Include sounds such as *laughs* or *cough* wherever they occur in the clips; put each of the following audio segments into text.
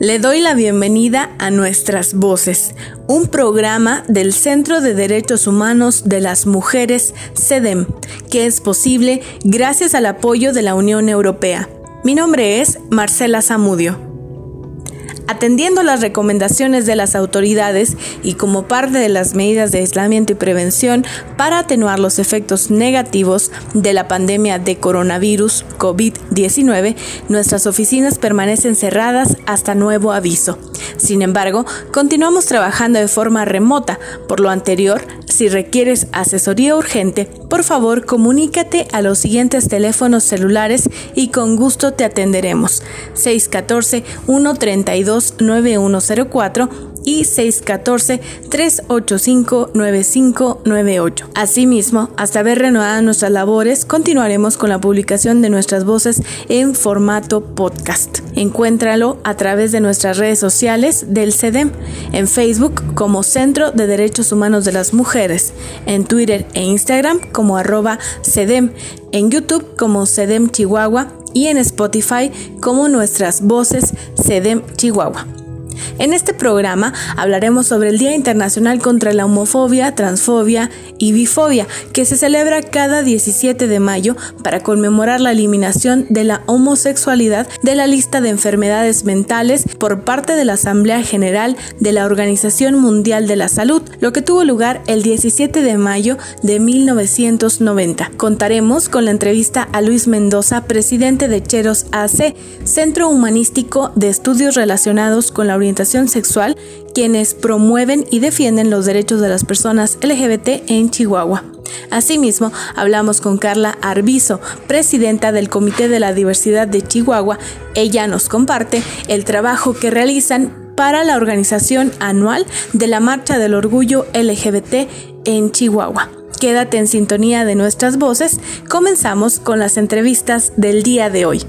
Le doy la bienvenida a Nuestras Voces, un programa del Centro de Derechos Humanos de las Mujeres, CEDEM, que es posible gracias al apoyo de la Unión Europea. Mi nombre es Marcela Zamudio. Atendiendo las recomendaciones de las autoridades y como parte de las medidas de aislamiento y prevención para atenuar los efectos negativos de la pandemia de coronavirus COVID-19, nuestras oficinas permanecen cerradas hasta nuevo aviso. Sin embargo, continuamos trabajando de forma remota. Por lo anterior, si requieres asesoría urgente, por favor comunícate a los siguientes teléfonos celulares y con gusto te atenderemos. 614 132 9104 y 614-385-9598. Asimismo, hasta ver reanudadas nuestras labores, continuaremos con la publicación de nuestras voces en formato podcast. Encuéntralo a través de nuestras redes sociales del CEDEM, en Facebook como Centro de Derechos Humanos de las Mujeres, en Twitter e Instagram como arroba CEDEM, en YouTube como CEDEM Chihuahua y en Spotify como nuestras voces CEDEM Chihuahua. En este programa hablaremos sobre el Día Internacional contra la Homofobia, Transfobia y Bifobia, que se celebra cada 17 de mayo para conmemorar la eliminación de la homosexualidad de la lista de enfermedades mentales por parte de la Asamblea General de la Organización Mundial de la Salud, lo que tuvo lugar el 17 de mayo de 1990. Contaremos con la entrevista a Luis Mendoza, presidente de Cheros AC, Centro Humanístico de Estudios Relacionados con la Orientación sexual, quienes promueven y defienden los derechos de las personas LGBT en Chihuahua. Asimismo, hablamos con Carla Arbizo, presidenta del Comité de la Diversidad de Chihuahua. Ella nos comparte el trabajo que realizan para la organización anual de la Marcha del Orgullo LGBT en Chihuahua. Quédate en sintonía de nuestras voces. Comenzamos con las entrevistas del día de hoy.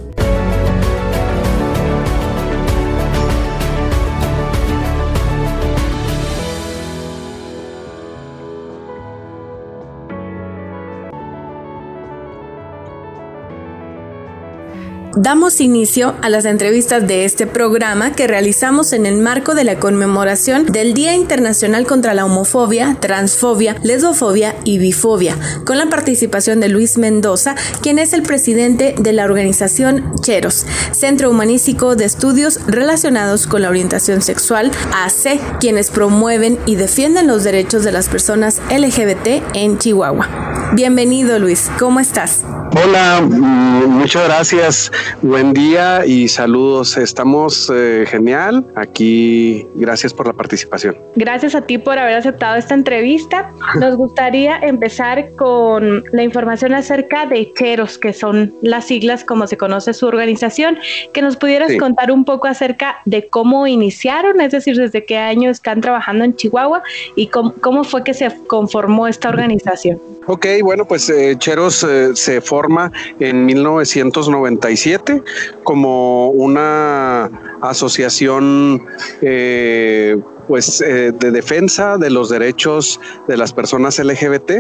Damos inicio a las entrevistas de este programa que realizamos en el marco de la conmemoración del Día Internacional contra la Homofobia, Transfobia, Lesbofobia y Bifobia, con la participación de Luis Mendoza, quien es el presidente de la organización Cheros, Centro Humanístico de Estudios Relacionados con la Orientación Sexual, AC, quienes promueven y defienden los derechos de las personas LGBT en Chihuahua. Bienvenido Luis, ¿cómo estás? Hola, mm, muchas gracias. Buen día y saludos. Estamos eh, genial. Aquí, gracias por la participación. Gracias a ti por haber aceptado esta entrevista. Nos gustaría empezar con la información acerca de Cheros, que son las siglas como se conoce su organización. Que nos pudieras contar un poco acerca de cómo iniciaron, es decir, desde qué año están trabajando en Chihuahua y cómo, fue que se conformó esta organización. Ok, bueno, pues eh, Cheros eh, se formó en 1997 como una asociación eh, pues eh, de defensa de los derechos de las personas LGBT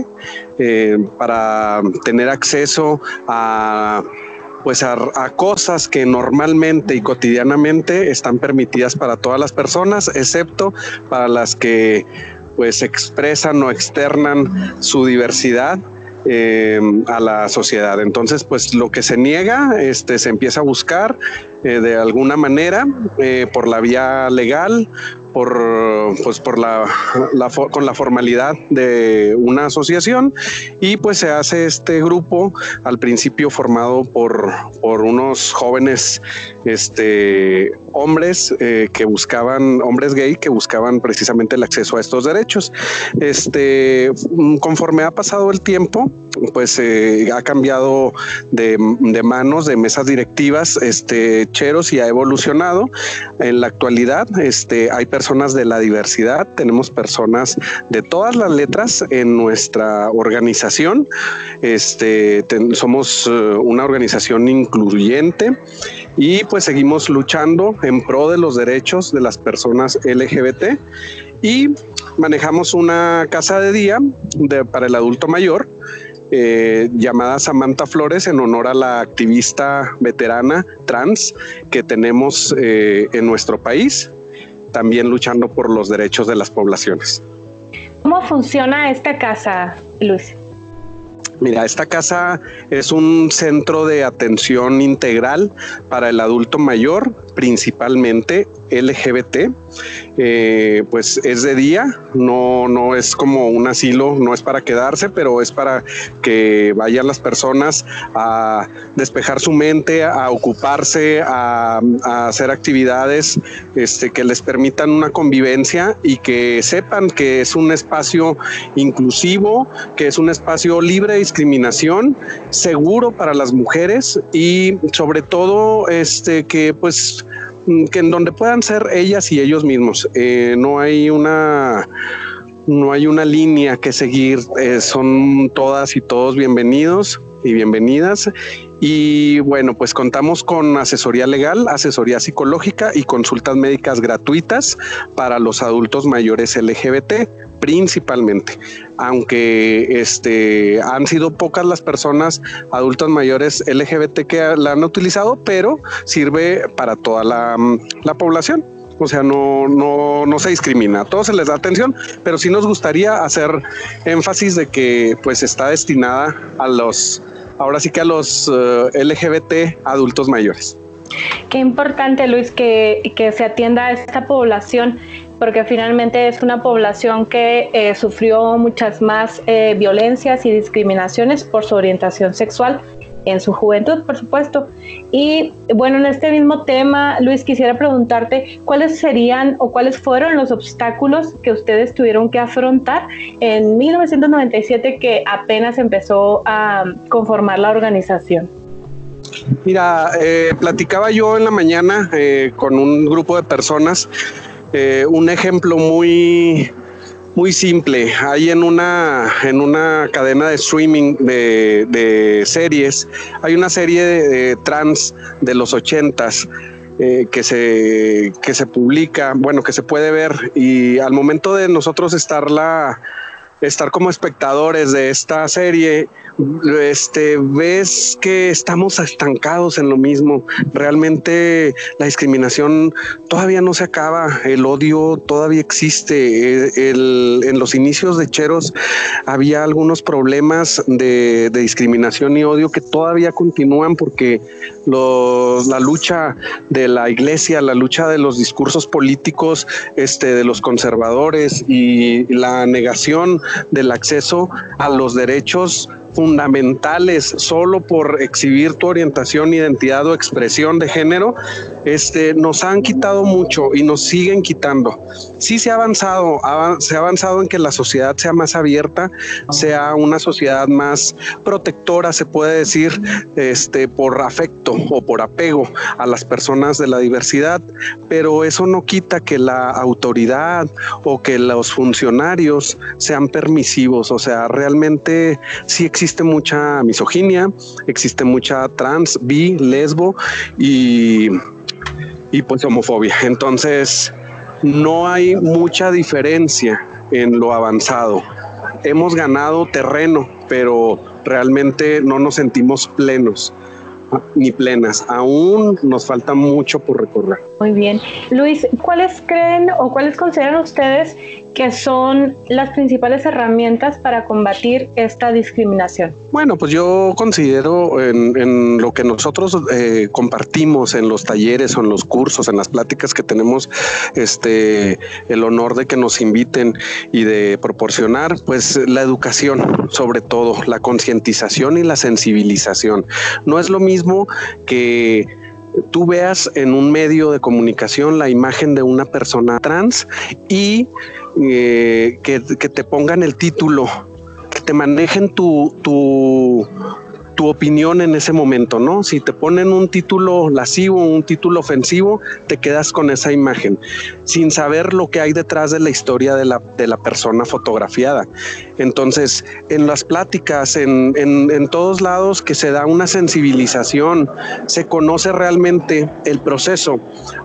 eh, para tener acceso a pues a, cosas que normalmente y cotidianamente están permitidas para todas las personas, excepto para las que pues expresan o externan su diversidad eh, a la sociedad. Entonces, pues lo que se niega, este, se empieza a buscar eh, de alguna manera eh, por la vía legal por, pues por la, con la formalidad de una asociación y pues se hace este grupo al principio formado por, por unos jóvenes este, hombres eh, que buscaban, hombres gay que buscaban precisamente el acceso a estos derechos. Este, conforme ha pasado el tiempo, pues ha cambiado de, manos, de mesas directivas, este, Y ha evolucionado. En la actualidad, este, hay personas de la diversidad, tenemos personas de todas las letras en nuestra organización. Este, somos eh, una organización incluyente y pues seguimos luchando en pro de los derechos de las personas LGBT y manejamos una casa de día para el adulto mayor eh, llamada Samantha Flores en honor a la activista veterana trans que tenemos eh, en nuestro país, también luchando por los derechos de las poblaciones. ¿Cómo funciona esta casa, Luis? Mira, esta casa es un centro de atención integral para el adulto mayor, principalmente LGBT, eh, pues es de día, no, no es como un asilo, no es para quedarse, pero es para que vayan las personas a despejar su mente, a ocuparse, a, hacer actividades este, que les permitan una convivencia y que sepan que es un espacio inclusivo, que es un espacio libre de discriminación, seguro para las mujeres y sobre todo este, que pues que en donde puedan ser ellas y ellos mismos. Eh, no hay una no hay una línea que seguir, eh, son todas y todos bienvenidos y bienvenidas. Y bueno, pues contamos con asesoría legal, asesoría psicológica y consultas médicas gratuitas para los adultos mayores LGBT principalmente, aunque este, han sido pocas las personas adultas mayores LGBT que la han utilizado, pero sirve para toda la, la población. O sea, no, no, no se discrimina, a todos se les da atención, pero sí nos gustaría hacer énfasis de que pues está destinada a los, ahora sí que a los eh, LGBT adultos mayores. Qué importante, Luis, que, que se atienda a esta población porque finalmente es una población que eh, sufrió muchas más eh, violencias y discriminaciones por su orientación sexual en su juventud, por supuesto. Y bueno, en este mismo tema, Luis, quisiera preguntarte cuáles serían o cuáles fueron los obstáculos que ustedes tuvieron que afrontar en 1997 que apenas empezó a conformar la organización. Mira, eh, platicaba yo en la mañana con un grupo de personas eh, un ejemplo muy, muy simple. Hay en una, en una cadena de streaming de, series, hay una serie de, trans de los ochentas. Eh, que, se, que se publica, bueno, que se puede ver y al momento de nosotros estarla, estar como espectadores de esta serie, este, ves que estamos estancados en lo mismo. Realmente la discriminación todavía no se acaba, el odio todavía existe. en los inicios de Cheros había algunos problemas de, discriminación y odio que todavía continúan porque la lucha de la iglesia, la lucha de los discursos políticos este, de los conservadores y la negación del acceso a los derechos fundamentales solo por exhibir tu orientación, identidad o expresión de género, este, nos han quitado mucho y nos siguen quitando. Sí se ha avanzado, se ha avanzado en que la sociedad sea más abierta, sea una sociedad más protectora, se puede decir, este, por afecto o por apego a las personas de la diversidad, pero eso no quita que la autoridad o que los funcionarios sean permisivos, o sea, realmente sí existe existe mucha misoginia, existe mucha trans, bi, lesbo y, y pues homofobia. Entonces, no hay mucha diferencia en lo avanzado. Hemos ganado terreno, pero realmente no nos sentimos plenos ni plenas. Aún nos falta mucho por recorrer. Muy bien. Luis, ¿cuáles creen o cuáles consideran ustedes que son las principales herramientas para combatir esta discriminación? Bueno, pues yo considero en, lo que nosotros eh, compartimos en los talleres o en los cursos, en las pláticas que tenemos este el honor de que nos inviten y de proporcionar, pues la educación, sobre todo, la concientización y la sensibilización. No es lo mismo que tú veas en un medio de comunicación la imagen de una persona trans y eh, que, te pongan el título que te manejen tu, tu, tu opinión en ese momento, ¿no? Si te ponen un título lascivo, un título ofensivo, te quedas con esa imagen, sin saber lo que hay detrás de la historia de la, de la persona fotografiada. Entonces, en las pláticas, en, en, todos lados que se da una sensibilización, se conoce realmente el proceso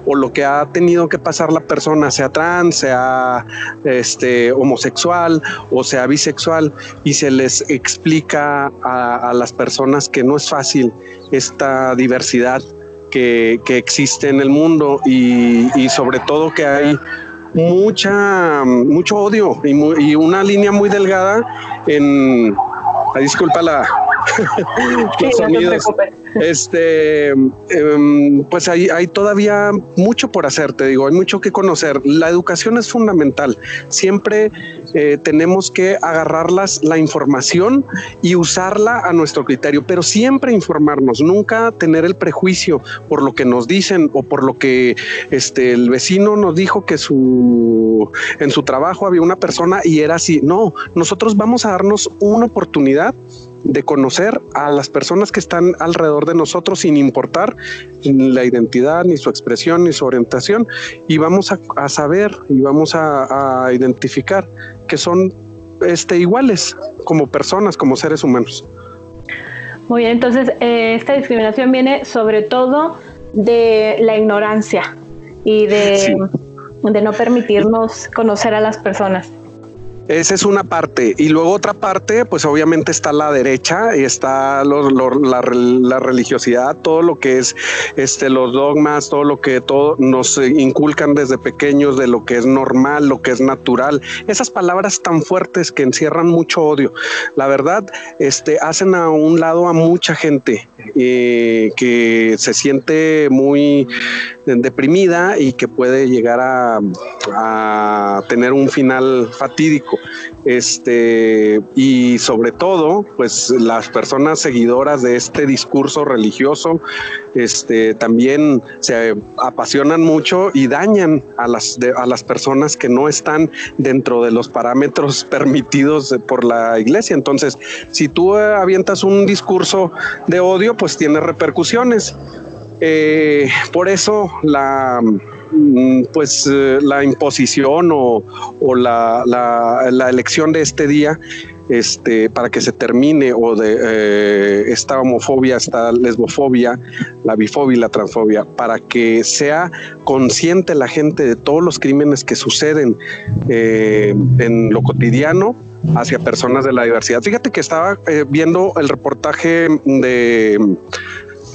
o lo que ha tenido que pasar la persona, sea trans, sea este, homosexual o sea bisexual, y se les explica a, a las personas que no es fácil esta diversidad que, existe en el mundo y, sobre todo que hay mucha mucho odio y, una línea muy delgada en disculpa la *laughs* este, em, pues hay, hay todavía mucho por hacer, te digo, hay mucho que conocer. La educación es fundamental. Siempre eh, tenemos que agarrarlas la información y usarla a nuestro criterio, pero siempre informarnos, nunca tener el prejuicio por lo que nos dicen o por lo que este, el vecino nos dijo que su, en su trabajo había una persona y era así. No, nosotros vamos a darnos una oportunidad de conocer a las personas que están alrededor de nosotros sin importar la identidad, ni su expresión, ni su orientación, y vamos a, saber y vamos a, identificar que son este, iguales como personas, como seres humanos. Muy bien, entonces eh, esta discriminación viene sobre todo de la ignorancia y de, de no permitirnos conocer a las personas. Esa es una parte. Y luego otra parte, pues obviamente está la derecha y está la, religiosidad, todo lo que es este, los dogmas, todo lo que todo nos inculcan desde pequeños de lo que es normal, lo que es natural. Esas palabras tan fuertes que encierran mucho odio. La verdad, este, hacen a un lado a mucha gente eh, que se siente muy deprimida y que puede llegar a tener un final fatídico. Este, y sobre todo, pues las personas seguidoras de este discurso religioso, este, también se apasionan mucho y dañan a las, a las personas que no están dentro de los parámetros *laughs* permitidos por la iglesia. Entonces, si tú avientas un discurso de odio, pues tiene repercusiones. Eh, por eso la pues eh, la imposición o, la, la, elección de este día este, para que se termine o de eh, esta homofobia, esta lesbofobia, la bifobia y la transfobia, para que sea consciente la gente de todos los crímenes que suceden eh, en lo cotidiano hacia personas de la diversidad. Fíjate que estaba viendo el reportaje de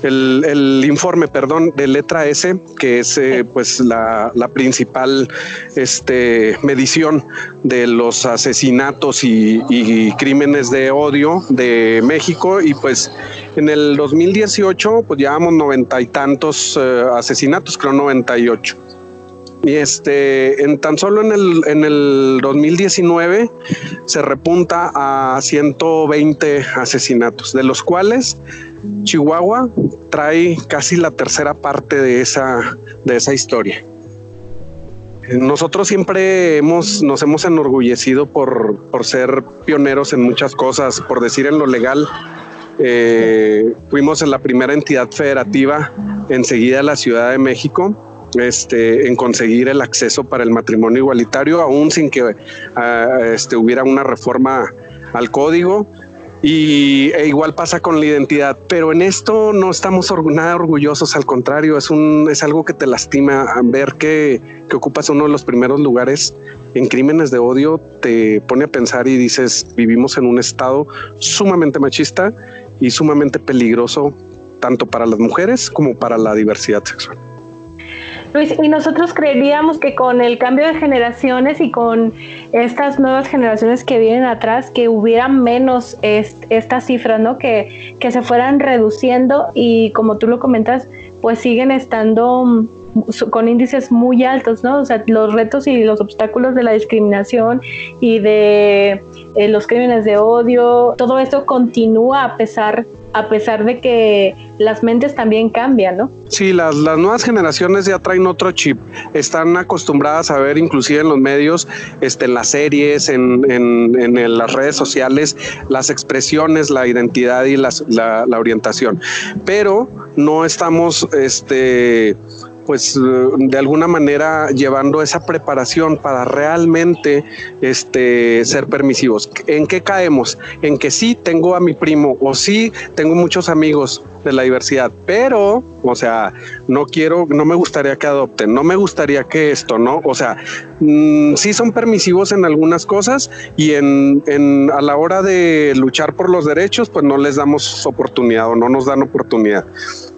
el, informe, perdón, de letra S, que es eh, pues la, principal este, medición de los asesinatos y, crímenes de odio de México y pues en el 2018 pues llevamos noventa y tantos eh, asesinatos, creo 98. Y este, en tan solo en el, en el 2019 se repunta a 120 asesinatos, de los cuales Chihuahua trae casi la tercera parte de esa, de esa historia. Nosotros siempre hemos, nos hemos enorgullecido por, ser pioneros en muchas cosas, por decir en lo legal. Eh, fuimos en la primera entidad federativa enseguida la Ciudad de México este, en conseguir el acceso para el matrimonio igualitario, aún sin que ah, este, hubiera una reforma al código. Y e igual pasa con la identidad, pero en esto no estamos nada orgullosos, al contrario, es un es algo que te lastima ver que, que ocupas uno de los primeros lugares en crímenes de odio, te pone a pensar y dices, vivimos en un estado sumamente machista y sumamente peligroso tanto para las mujeres como para la diversidad sexual. Luis, y nosotros creeríamos que con el cambio de generaciones y con estas nuevas generaciones que vienen atrás, que hubiera menos estas cifras, ¿no? Que, que se fueran reduciendo y como tú lo comentas, pues siguen estando mm, con índices muy altos, ¿no? O sea, los retos y los obstáculos de la discriminación y de eh, los crímenes de odio, todo esto continúa a pesar a pesar de que las mentes también cambian, ¿no? Sí, las, las nuevas generaciones ya traen otro chip. Están acostumbradas a ver inclusive en los medios, este, en las series, en, en, las redes sociales, las expresiones, la identidad y la, la orientación. Pero no estamos este, pues de alguna manera llevando esa preparación para realmente este, ser permisivos. ¿En qué caemos? En que sí tengo a mi primo o sí tengo muchos amigos de la diversidad, pero, o sea, no quiero, no me gustaría que adopten, no me gustaría que esto, ¿no? O sea, mm, sí son permisivos en algunas cosas y en, a la hora de luchar por los derechos, pues no les damos oportunidad o no nos dan oportunidad.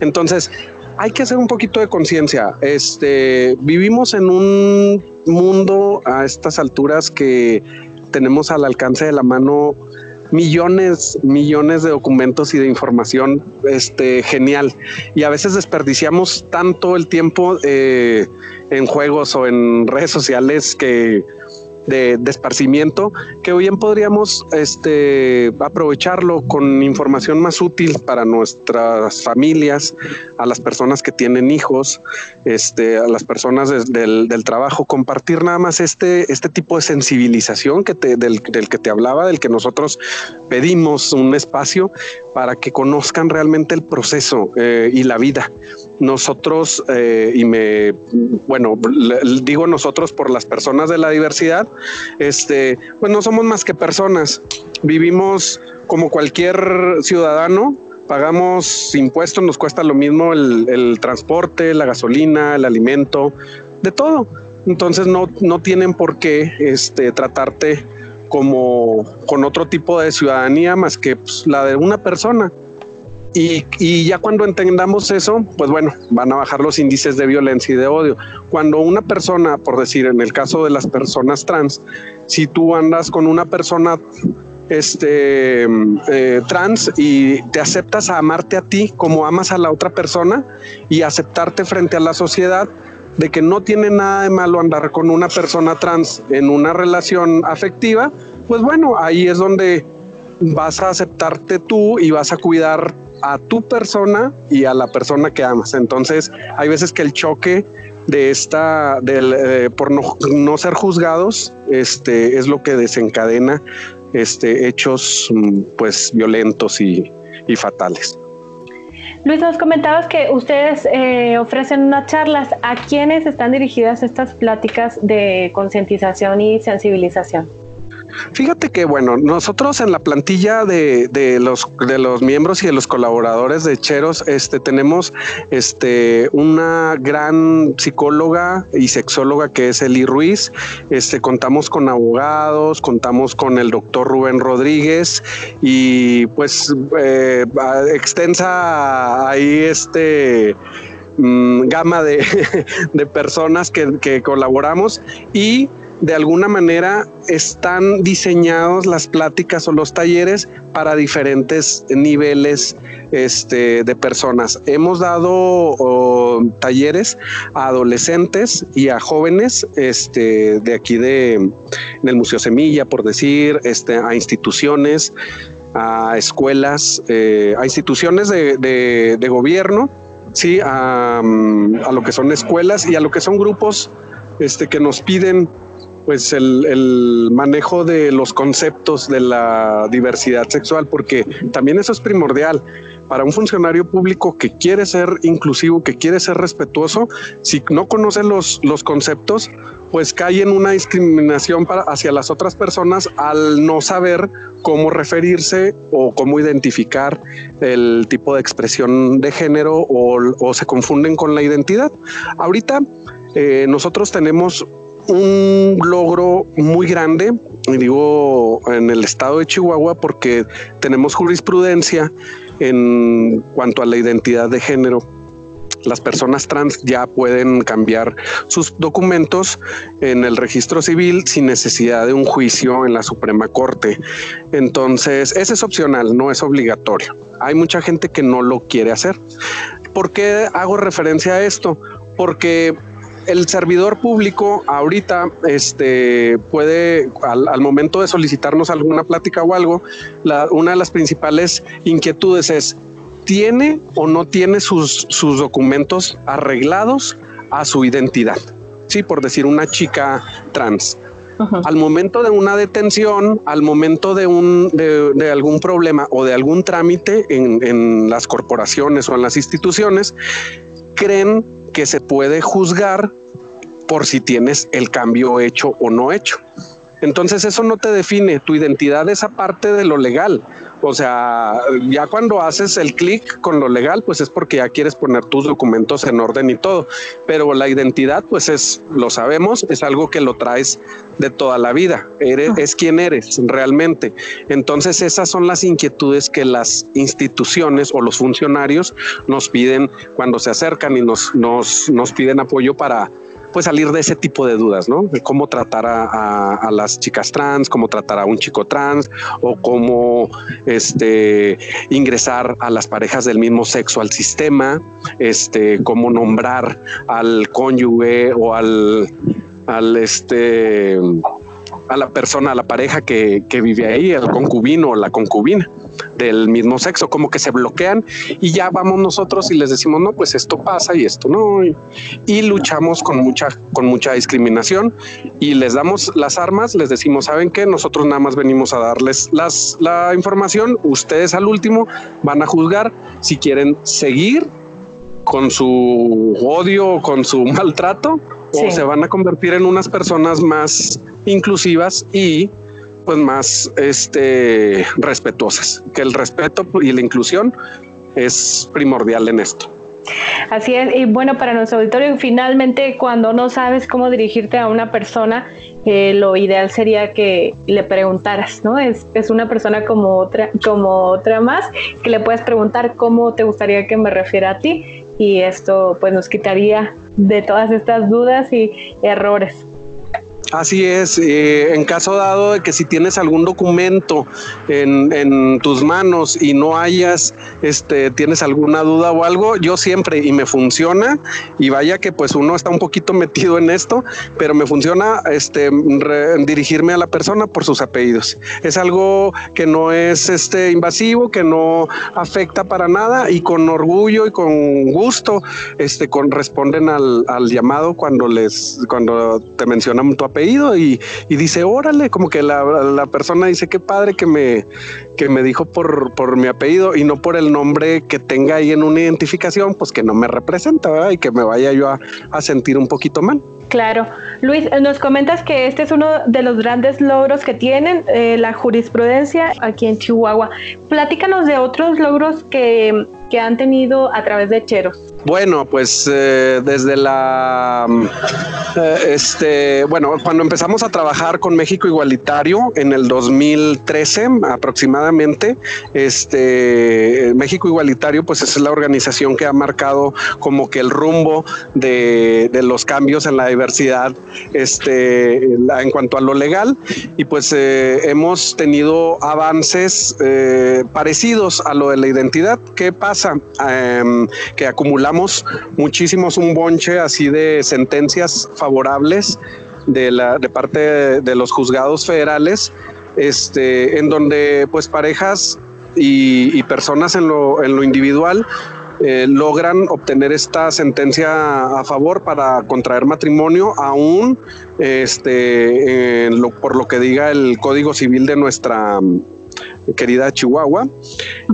Entonces, hay que hacer un poquito de conciencia. Este, vivimos en un mundo a estas alturas que tenemos al alcance de la mano millones, millones de documentos y de información, este, genial. Y a veces desperdiciamos tanto el tiempo eh, en juegos o en redes sociales que de, esparcimiento que hoy bien podríamos este, aprovecharlo con información más útil para nuestras familias, a las personas que tienen hijos, este, a las personas del, trabajo, compartir nada más este, este tipo de sensibilización que te, del, que te hablaba, del que nosotros pedimos un espacio para que conozcan realmente el proceso eh, y la vida nosotros, eh, y me, bueno, digo nosotros por las personas de la diversidad, este, pues no somos más que personas. Vivimos como cualquier ciudadano, pagamos impuestos, nos cuesta lo mismo el, transporte, la gasolina, el alimento, de todo. Entonces no, no tienen por qué este, tratarte como con otro tipo de ciudadanía más que pues, la de una persona. Y, ya cuando entendamos eso, pues bueno, van a bajar los índices de violencia y de odio. Cuando una persona, por decir, en el caso de las personas trans, si tú andas con una persona este eh, trans y te aceptas a amarte a ti como amas a la otra persona y aceptarte frente a la sociedad de que no tiene nada de malo andar con una persona trans en una relación afectiva, pues bueno, ahí es donde vas a aceptarte tú y vas a cuidar a tu persona y a la persona que amas. Entonces, hay veces que el choque de esta, del, eh, por no, ser juzgados, este, es lo que desencadena este, hechos mm, pues violentos y, fatales. Luis, nos comentabas que ustedes eh, ofrecen unas charlas. ¿A quiénes están dirigidas estas pláticas de concientización y sensibilización? Fíjate que, bueno, nosotros en la plantilla de, de, los, de los miembros y de los colaboradores de Cheros, este, tenemos este, una gran psicóloga y sexóloga que es Eli Ruiz. Este, contamos con abogados, contamos con el doctor Rubén Rodríguez y pues eh, extensa ahí este mm, gama de, *laughs* de personas que, que colaboramos y de alguna manera están diseñados las pláticas o los talleres para diferentes niveles este, de personas. Hemos dado talleres a adolescentes y a jóvenes este, de aquí de, en el Museo Semilla, por decir, este, a instituciones, a escuelas, eh, a instituciones de, gobierno, sí, a, a, lo que son escuelas y a lo que son grupos que nos piden pues el, manejo de los conceptos de la diversidad sexual, porque también eso es primordial. Para un funcionario público que quiere ser inclusivo, que quiere ser respetuoso, si no conoce los, los conceptos, pues cae en una discriminación para, hacia las otras personas al no saber cómo referirse o cómo identificar el tipo de expresión de género o, se confunden con la identidad. Ahorita eh, nosotros tenemos un logro muy grande, y digo en el estado de Chihuahua, porque tenemos jurisprudencia en cuanto a la identidad de género. Las personas trans ya pueden cambiar sus documentos en el registro civil sin necesidad de un juicio en la Suprema Corte. Entonces, ese es opcional, no es obligatorio. Hay mucha gente que no lo quiere hacer. ¿Por qué hago referencia a esto? Porque el servidor público ahorita este, puede, al, momento de solicitarnos alguna plática o algo, una de las principales inquietudes es, ¿tiene o no tiene sus, sus documentos arreglados a su identidad? Sí, por decir una chica trans. Al momento de una detención, al momento de, un, de, algún problema o de algún trámite en, en las corporaciones o en las instituciones, creen que se puede juzgar por si tienes el cambio hecho o no hecho. Entonces eso no te define, tu identidad es aparte de lo legal. O sea, ya cuando haces el clic con lo legal, pues es porque ya quieres poner tus documentos en orden y todo. Pero la identidad, pues es, lo sabemos, es algo que lo traes de toda la vida. Eres, es quien eres realmente. Entonces esas son las inquietudes que las instituciones o los funcionarios nos piden cuando se acercan y nos, nos, nos piden apoyo para pues salir de ese tipo de dudas, ¿no? Cómo tratar a, las chicas trans, cómo tratar a un chico trans o cómo este, ingresar a las parejas del mismo sexo al sistema, este, cómo nombrar al cónyuge o al, al este, a la persona, a la pareja que, que vive ahí, el concubino o la concubina del mismo sexo, como que se bloquean y ya vamos nosotros y les decimos, no, pues esto pasa y esto no, y, luchamos con mucha, con mucha discriminación y les damos las armas, les decimos, ¿saben qué? Nosotros nada más venimos a darles las, la información, ustedes al último van a juzgar si quieren seguir con su odio, con su *laughs* maltrato, o se van a convertir en unas personas más inclusivas y pues más este respetuosas, que el respeto y la inclusión es primordial en esto. Así es, y bueno, para nuestro auditorio, finalmente cuando no sabes cómo dirigirte a una persona, eh, lo ideal sería que le preguntaras, ¿no? Es, es una persona como otra, como otra más, que le puedes preguntar cómo te gustaría que me refiera a ti, y esto pues nos quitaría de todas estas dudas y errores. Así es, eh, en caso dado de que si tienes algún documento en, tus manos y no hayas, este, tienes alguna duda o algo, yo siempre y me funciona y vaya que pues uno está un poquito *laughs* metido en esto, pero me funciona este, dirigirme a la persona por sus apellidos. Es algo que no es este, invasivo, que no afecta para nada y con orgullo y con gusto este, con, responden al, al llamado cuando les, cuando te mencionan tu apellido y, dice, órale, como que la, persona dice, qué padre que me, que me dijo por, por mi apellido y no por el nombre que tenga ahí en una identificación, pues que no me representa y que me vaya yo a, sentir un poquito mal. Claro. Luis, nos comentas que este es uno de los grandes logros que tienen eh, la jurisprudencia aquí en Chihuahua. Platícanos de otros logros que, han tenido a través de Cheros. Bueno, pues eh, desde la, eh, este, bueno, cuando empezamos a trabajar con México Igualitario en el 2013 aproximadamente, este, México Igualitario, pues es la organización que ha marcado como que el rumbo de, los cambios en la diversidad, este, en cuanto a lo legal, y pues eh, hemos tenido avances parecidos a lo de la identidad. ¿Qué pasa? Em, que acumulamos muchísimos un bonche así de sentencias favorables de, la, de parte de, los juzgados federales, este, en donde pues parejas y, personas en lo, en lo individual eh, logran obtener esta sentencia a favor para contraer matrimonio, aún este, por lo que diga el Código Civil de nuestra querida Chihuahua,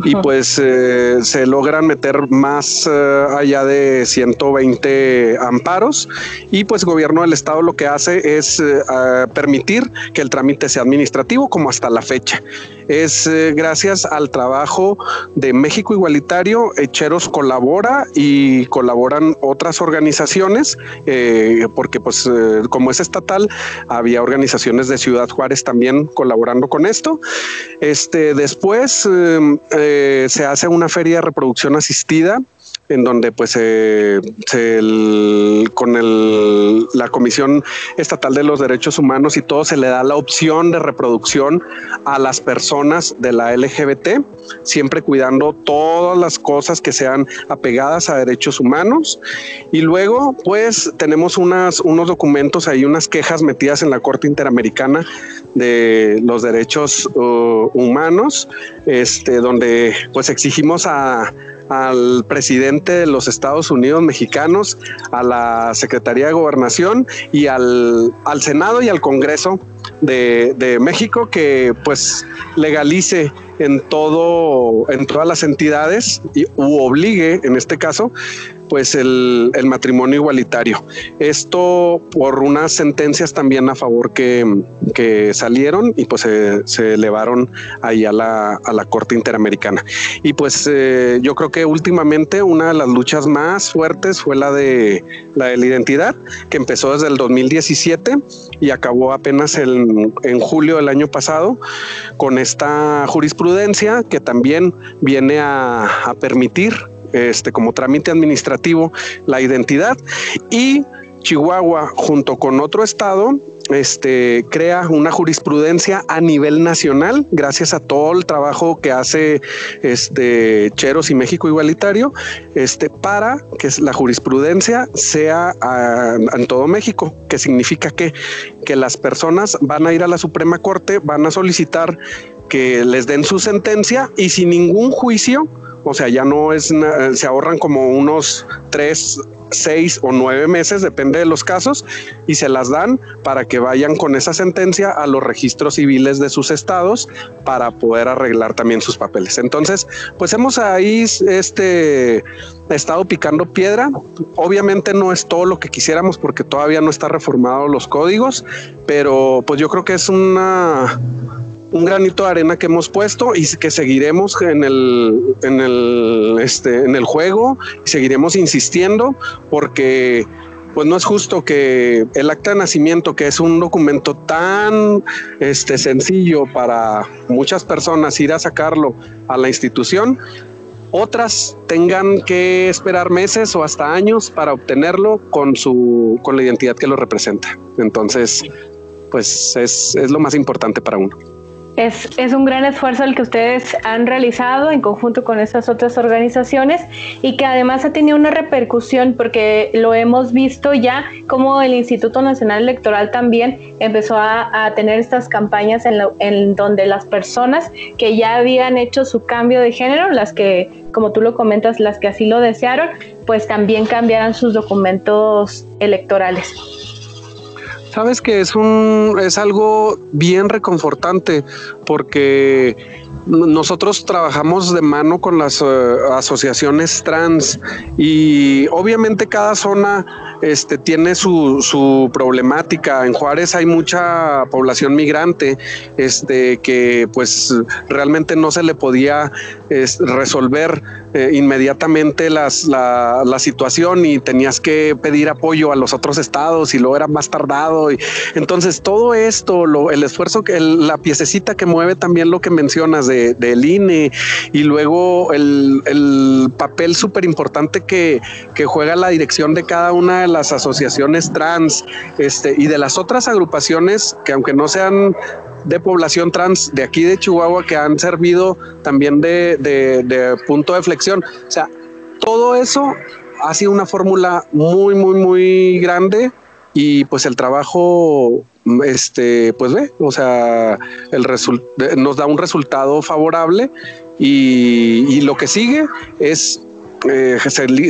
y pues eh, se logran meter más eh, allá de 120 amparos. Y pues el gobierno del estado lo que hace es eh, permitir que el trámite sea administrativo como hasta la fecha es eh, gracias al trabajo de México Igualitario. Echeros colabora y colaboran otras organizaciones, eh, porque pues eh, como es estatal, había organizaciones de Ciudad Juárez también colaborando con esto. Este, después se hace una feria de reproducción asistida en donde pues con el, la Comisión Estatal de los Derechos Humanos y todo se le da la opción de reproducción a las personas de la LGBT, siempre cuidando todas las cosas que sean apegadas a derechos humanos. Y luego pues tenemos unas, unos documentos ahí, unas quejas metidas en la Corte Interamericana de los Derechos uh, Humanos, este, donde pues exigimos a al presidente de los Estados Unidos mexicanos, a la Secretaría de Gobernación y al, al Senado y al Congreso de, de, México que pues legalice en todo, en todas las entidades y u obligue, en este caso, pues el, matrimonio igualitario. Esto por unas sentencias también a favor que, salieron y pues se, elevaron ahí a la, a la, Corte Interamericana. Y pues eh, yo creo que últimamente una de las luchas más fuertes fue la de la de identidad, que empezó desde el 2017 y acabó apenas en julio del año pasado con esta jurisprudencia que también viene a permitir este, como trámite administrativo la identidad. Y Chihuahua junto con otro estado este, crea una jurisprudencia a nivel nacional gracias a todo el trabajo que hace este, Cheros y México Igualitario este, para que la jurisprudencia sea en todo México, que significa que, que las personas van a ir a la Suprema Corte, van a solicitar que les den su sentencia y sin ningún juicio o sea, ya no es, se ahorran como unos tres, seis o nueve meses, depende de los casos, y se las dan para que vayan con esa sentencia a los registros civiles de sus estados para poder arreglar también sus papeles. Entonces, pues hemos ahí este estado picando piedra. Obviamente no es todo lo que quisiéramos porque todavía no está reformado los códigos, pero pues yo creo que es una un granito de arena que hemos puesto y que seguiremos en el, en el, este, en el juego seguiremos insistiendo porque pues no es justo que el acta de nacimiento, que es un documento tan este, sencillo para muchas personas ir a sacarlo a la institución, otras tengan que esperar meses o hasta años para obtenerlo con su con la identidad que lo representa. Entonces, pues es, es lo más importante para uno. Es, es, un gran esfuerzo el que ustedes han realizado en conjunto con estas otras organizaciones y que además ha tenido una repercusión porque lo hemos visto ya como el Instituto Nacional Electoral también empezó a, tener estas campañas en, en, donde las personas que ya habían hecho su cambio de género, las que, como tú lo comentas, las que así lo desearon, pues también cambiaran sus documentos electorales. Sabes que es un es algo bien reconfortante porque nosotros trabajamos de mano con las eh, asociaciones trans y obviamente cada zona este, tiene su, su, problemática. En Juárez hay mucha población migrante este, que pues realmente no se le podía resolver eh, inmediatamente las, la, situación y tenías que pedir apoyo a los otros estados y luego era más tardado. Y, entonces todo esto, lo, el esfuerzo, que la piececita que mueve también lo que mencionas de, del INE y luego el, el papel súper importante que, que juega la dirección de cada una de las asociaciones trans este, y de las otras agrupaciones que aunque no sean de población trans de aquí de Chihuahua que han servido también de, de, punto de flexión. O sea, todo eso ha sido una fórmula muy, muy, muy grande y pues el trabajo, este, pues ve, o sea, el nos da un resultado favorable y, y lo que sigue es eh,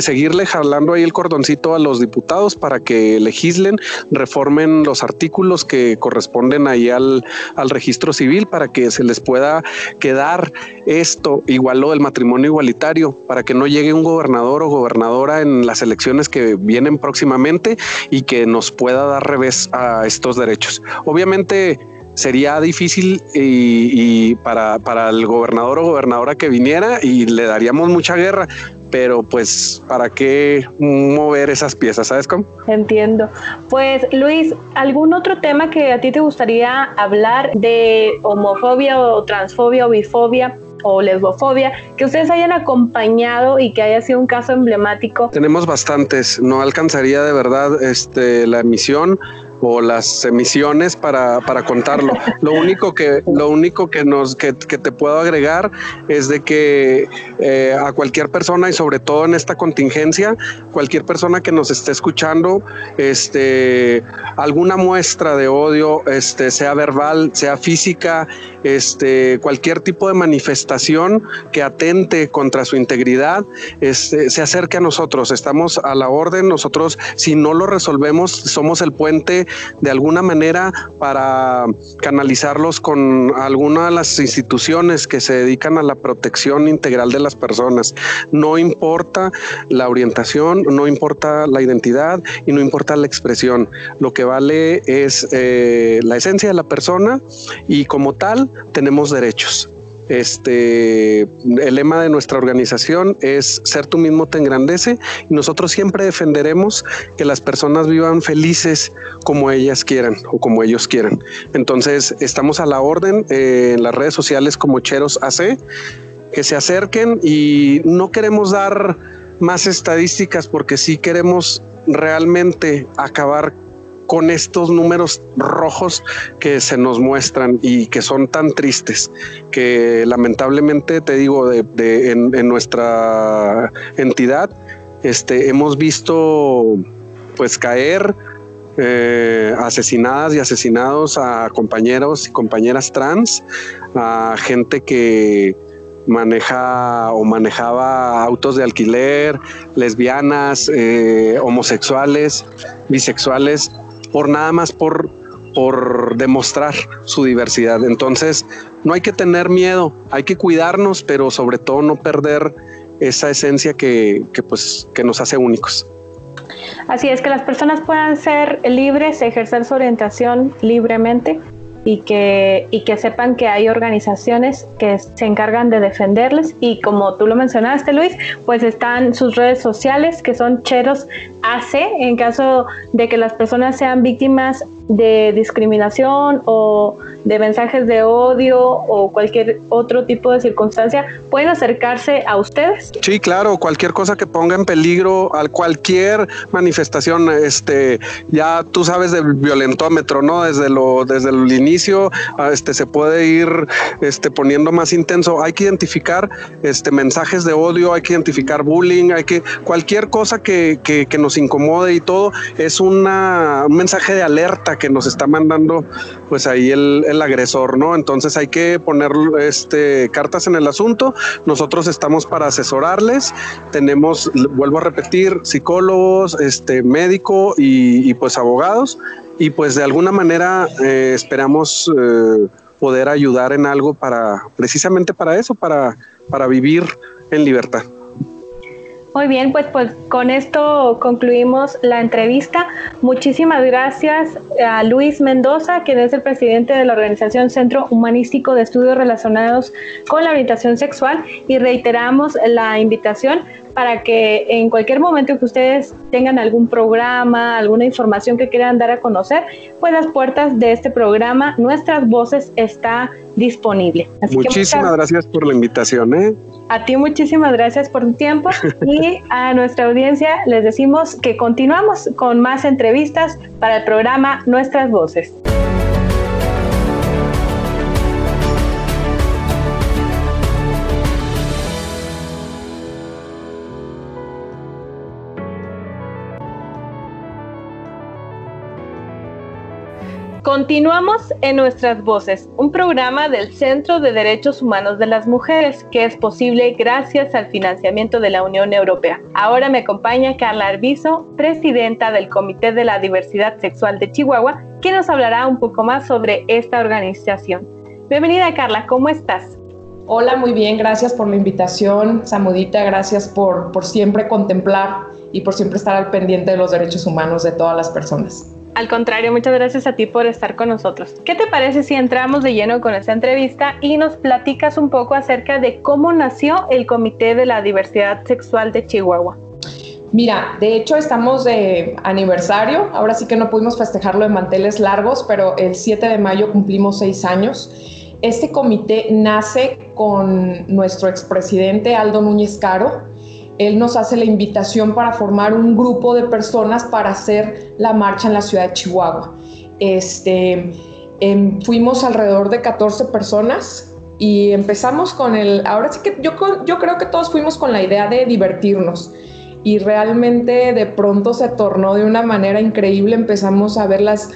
seguirle jalando ahí el cordoncito a los diputados para que legislen, reformen los artículos que corresponden ahí al, al registro civil para que se les pueda quedar esto, igual lo del matrimonio igualitario, para que no llegue un gobernador o gobernadora en las elecciones que vienen próximamente y que nos pueda dar revés a estos derechos. Obviamente, sería difícil y, para, para, el gobernador o gobernadora que viniera y le daríamos mucha guerra, pero pues para qué mover esas piezas, ¿sabes cómo? Entiendo. Pues Luis, ¿algún otro tema que a ti te gustaría hablar de homofobia o transfobia o bifobia? o lesbofobia que ustedes hayan acompañado y que haya sido un caso emblemático. Tenemos bastantes, no alcanzaría de verdad este, la emisión o las emisiones para, para contarlo. Lo único que, lo único que nos que, te puedo agregar es de que eh, a cualquier persona y sobre todo en esta contingencia, cualquier persona que nos esté escuchando, este alguna muestra de odio, este, sea verbal, sea física, este, cualquier tipo de manifestación que atente contra su integridad, este, se acerque a nosotros. Estamos a la orden. Nosotros, si no lo resolvemos, somos el puente de alguna manera para canalizarlos con alguna de las instituciones que se dedican a la protección integral de las personas. No importa la orientación, no importa la identidad y no importa la expresión. Lo que vale es eh, la esencia de la persona y como tal tenemos derechos. Este, el lema de nuestra organización es ser tú mismo te engrandece y nosotros siempre defenderemos que las personas vivan felices como ellas quieran o como ellos quieran. Entonces, estamos a la orden eh, en las redes sociales como Cheros AC, que se acerquen y no queremos dar más estadísticas porque sí queremos realmente acabar con estos números rojos que se nos muestran y que son tan tristes que lamentablemente te digo de, en, nuestra entidad este hemos visto pues caer eh, asesinadas y asesinados a compañeros y compañeras trans, a gente que maneja o manejaba autos de alquiler, lesbianas, eh, homosexuales, bisexuales, por nada más por, por demostrar su diversidad. Entonces, no hay que tener miedo, hay que cuidarnos, pero sobre todo no perder esa esencia que, que, pues, que nos hace únicos. Así es, que las personas puedan ser libres, ejercer su orientación libremente y que, y que sepan que hay organizaciones que se encargan de defenderles. Y como tú lo mencionaste Luis, pues están sus redes sociales que son Cheros AC en caso de que las personas sean víctimas de discriminación o de mensajes de odio o cualquier otro tipo de circunstancia, pueden acercarse a ustedes. Sí, claro, cualquier cosa que ponga en peligro a cualquier manifestación, este, ya tú sabes del violentómetro, ¿no? Desde lo, desde el inicio, este, se puede ir, este, poniendo más intenso. Hay que identificar, este, mensajes de odio, hay que identificar bullying, hay que cualquier cosa que, que, que nos incomode y todo es una, un mensaje de alerta que nos está mandando pues ahí el, el, agresor, ¿no? Entonces hay que poner este, cartas en el asunto. Nosotros estamos para asesorarles. Tenemos, vuelvo a repetir, psicólogos, este, médico y, pues abogados. Y pues de alguna manera eh, esperamos eh, poder ayudar en algo para, precisamente para eso, para, para vivir en libertad. Muy bien, pues, pues con esto concluimos la entrevista. Muchísimas gracias a Luis Mendoza, quien es el presidente de la organización Centro Humanístico de Estudios Relacionados con la Orientación Sexual y reiteramos la invitación para que en cualquier momento que ustedes tengan algún programa, alguna información que quieran dar a conocer, pues las puertas de este programa, Nuestras Voces, está disponible. Muchísimas gracias por la invitación. ¿eh? A ti muchísimas gracias por tu tiempo *laughs* y a nuestra audiencia les decimos que continuamos con más entrevistas para el programa Nuestras Voces. Continuamos en Nuestras Voces, un programa del Centro de Derechos Humanos de las Mujeres que es posible gracias al financiamiento de la Unión Europea. Ahora me acompaña Carla Arbizo, presidenta del Comité de la Diversidad Sexual de Chihuahua, quien nos hablará un poco más sobre esta organización. Bienvenida Carla, ¿cómo estás? Hola, muy bien, gracias por la invitación, Samudita, gracias por, por siempre contemplar y por siempre estar al pendiente de los derechos humanos de todas las personas. Al contrario, muchas gracias a ti por estar con nosotros. ¿Qué te parece si entramos de lleno con esta entrevista y nos platicas un poco acerca de cómo nació el Comité de la Diversidad Sexual de Chihuahua? Mira, de hecho estamos de aniversario, ahora sí que no pudimos festejarlo en manteles largos, pero el 7 de mayo cumplimos seis años Este comité nace con nuestro expresidente Aldo Núñez Caro. Él nos hace la invitación para formar un grupo de personas para hacer la marcha en la ciudad de Chihuahua. Este, em, fuimos alrededor de 14 personas y empezamos con el, ahora sí que yo, yo creo que todos fuimos con la idea de divertirnos y realmente de pronto se tornó de una manera increíble, empezamos a ver las,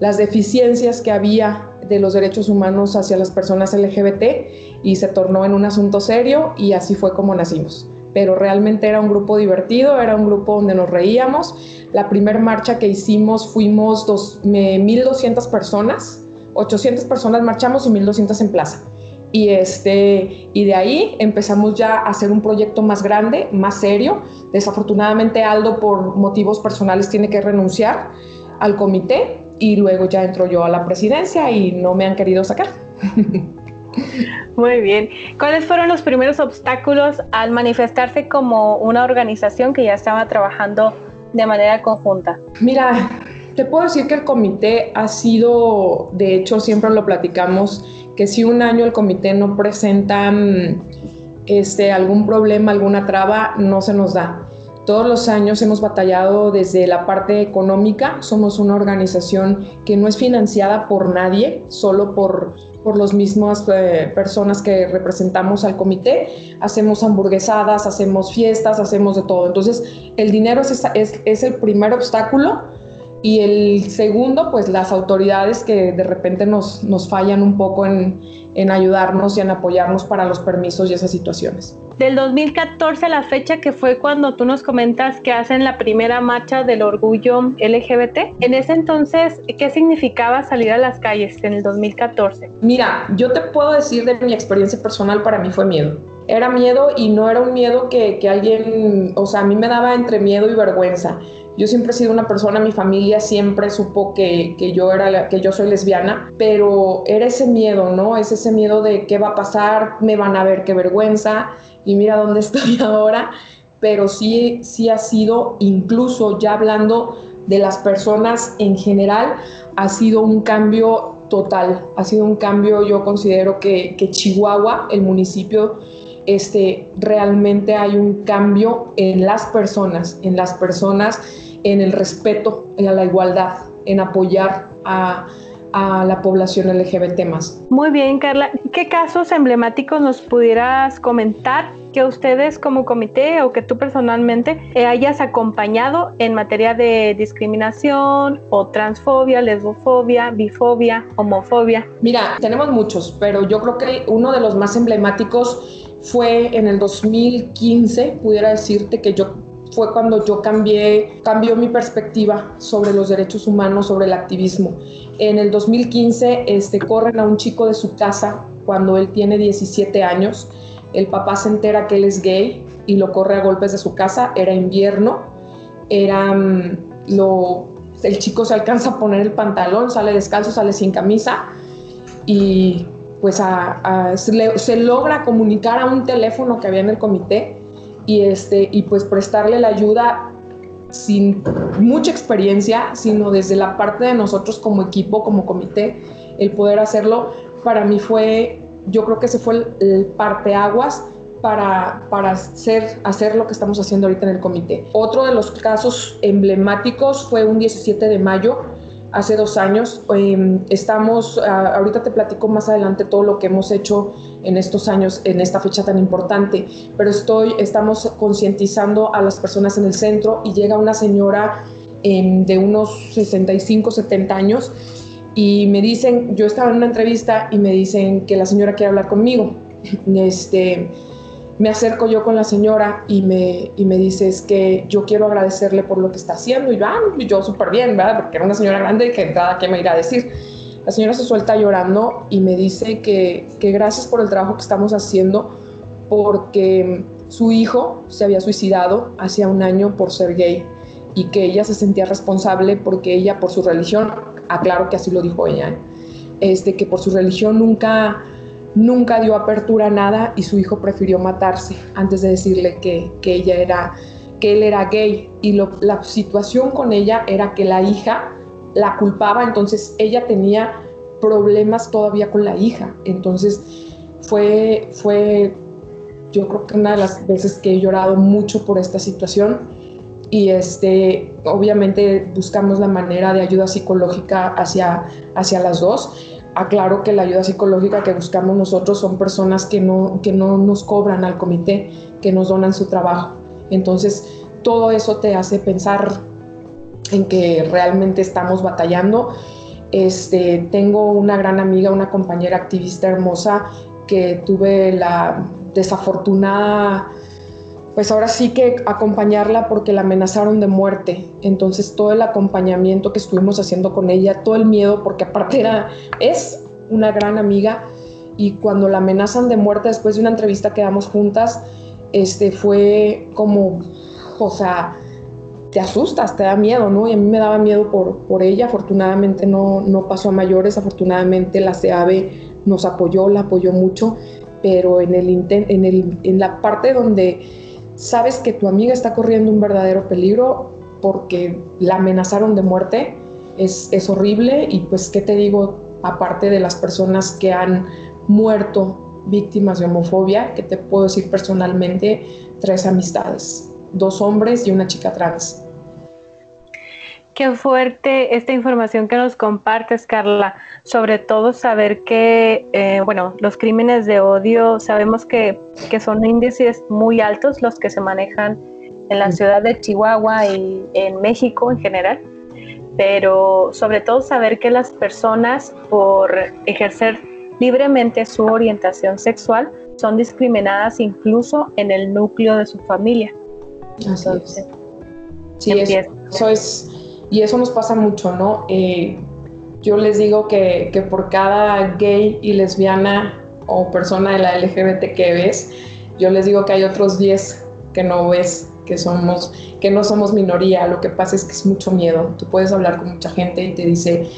las deficiencias que había de los derechos humanos hacia las personas LGBT y se tornó en un asunto serio y así fue como nacimos. Pero realmente era un grupo divertido, era un grupo donde nos reíamos. La primera marcha que hicimos fuimos dos, 1.200 personas, 800 personas marchamos y 1.200 en plaza. Y, este, y de ahí empezamos ya a hacer un proyecto más grande, más serio. Desafortunadamente Aldo por motivos personales tiene que renunciar al comité y luego ya entro yo a la presidencia y no me han querido sacar. *laughs* Muy bien. ¿Cuáles fueron los primeros obstáculos al manifestarse como una organización que ya estaba trabajando de manera conjunta? Mira, te puedo decir que el comité ha sido, de hecho siempre lo platicamos, que si un año el comité no presenta este, algún problema, alguna traba, no se nos da. Todos los años hemos batallado desde la parte económica. Somos una organización que no es financiada por nadie, solo por, por las mismas eh, personas que representamos al comité. Hacemos hamburguesadas, hacemos fiestas, hacemos de todo. Entonces, el dinero es, es, es el primer obstáculo y el segundo, pues las autoridades que de repente nos, nos fallan un poco en, en ayudarnos y en apoyarnos para los permisos y esas situaciones. Del 2014 a la fecha que fue cuando tú nos comentas que hacen la primera marcha del orgullo LGBT, en ese entonces, ¿qué significaba salir a las calles en el 2014? Mira, yo te puedo decir de mi experiencia personal, para mí fue miedo era miedo y no era un miedo que, que, alguien, o sea, a mí me daba entre miedo y vergüenza. Yo siempre he sido una persona, mi familia siempre supo que, que yo era que yo soy lesbiana, pero era ese miedo, ¿no? Es ese miedo de qué va a pasar, me van a ver, qué vergüenza y mira dónde *laughs* estoy ahora. Pero sí, sí ha sido, incluso ya hablando de las personas en general, ha sido un cambio total. Ha sido un cambio, yo considero que, que Chihuahua, el municipio, este, realmente hay un cambio en las personas, en las personas, en el respeto, en la igualdad, en apoyar a, a la población LGBT más. Muy bien, Carla. ¿Qué casos emblemáticos nos pudieras comentar que ustedes como comité o que tú personalmente eh, hayas acompañado en materia de discriminación o transfobia, lesbofobia, bifobia, homofobia? Mira, tenemos muchos, pero yo creo que uno de los más emblemáticos fue en el 2015, pudiera decirte que yo fue cuando yo cambié, cambió mi perspectiva sobre los derechos humanos, sobre el activismo. En el 2015 este, corren a un chico de su casa cuando él tiene 17 años. El papá se entera que él es gay y lo corre a golpes de su casa. Era invierno, era mm, lo, el chico se alcanza a poner el pantalón, sale descalzo, sale sin camisa y pues se, logra comunicar a un teléfono que había en el comité y, este, y pues prestarle la ayuda sin mucha experiencia, sino desde la parte de nosotros como equipo, como comité, el poder hacerlo, para mí fue, yo creo que ese fue el, el parteaguas para, para hacer, hacer lo que estamos haciendo ahorita en el comité. Otro de los casos emblemáticos fue un 17 de mayo, hace dos años. Em, estamos, ahorita te platico más adelante todo lo que hemos hecho en estos años, en esta fecha tan importante, pero estoy, estamos concientizando a las personas en el centro y llega una señora em, de unos 65, 70 años y me dicen, yo estaba en una entrevista y me dicen que la señora quiere hablar conmigo. *laughs* Este, me acerco yo con la señora y me, y me dice, es que yo quiero agradecerle por lo que está haciendo. Y yo, ah, yo súper bien, ¿verdad? Porque era una señora grande y que entrada, ¿qué me irá a decir? La señora se suelta llorando y me dice que, que gracias por el trabajo que estamos haciendo, porque su hijo se había suicidado hacía un año por ser gay y que ella se sentía responsable porque ella, por su religión, aclaro que así lo dijo ella, este, que por su religión nunca nunca dio apertura a nada y su hijo prefirió matarse antes de decirle que, ella era, que él era gay. Y la situación con ella era que la hija la culpaba, entonces ella tenía problemas todavía con la hija. Entonces fue, fue yo creo que una de las veces que he llorado mucho por esta situación y este, obviamente buscamos la manera de ayuda psicológica hacia, hacia las dos. Aclaro que la ayuda psicológica que buscamos nosotros son personas que no, que no nos cobran al comité, que nos donan su trabajo. Entonces, todo eso te hace pensar en que realmente estamos batallando. Este, tengo una gran amiga, una compañera activista hermosa que tuve la desafortunada, pues ahora sí que acompañarla porque la amenazaron de muerte. Entonces todo el acompañamiento que estuvimos haciendo con ella, todo el miedo, porque aparte era, es una gran amiga y cuando la amenazan de muerte después de una entrevista que damos juntas, este fue como, o sea, te asustas, te da miedo, ¿no? Y a mí me daba miedo por, por ella, afortunadamente no, no pasó a mayores, afortunadamente la CEAVE nos apoyó, la apoyó mucho, pero en, el, en, el, en la parte donde sabes que tu amiga está corriendo un verdadero peligro porque la amenazaron de muerte, es, es horrible y pues, ¿qué te digo? Aparte de las personas que han muerto víctimas de homofobia, que te puedo decir personalmente, tres amistades, dos hombres y una chica trans. Qué fuerte esta información que nos compartes, Carla. Sobre todo saber que, eh, bueno, los crímenes de odio, sabemos que, que, son índices muy altos los que se manejan en la ciudad de Chihuahua y en México en general, pero sobre todo saber que las personas por ejercer libremente su orientación sexual son discriminadas incluso en el núcleo de su familia. Así es. Sí, eso es y eso nos pasa mucho, ¿no? Eh, yo les digo que, que, por cada gay y lesbiana o persona de la LGBT que ves, yo les digo que hay otros 10 que no ves, que somos, que no somos minoría. Lo que pasa es que es mucho miedo. Tú puedes hablar con mucha gente y te dice,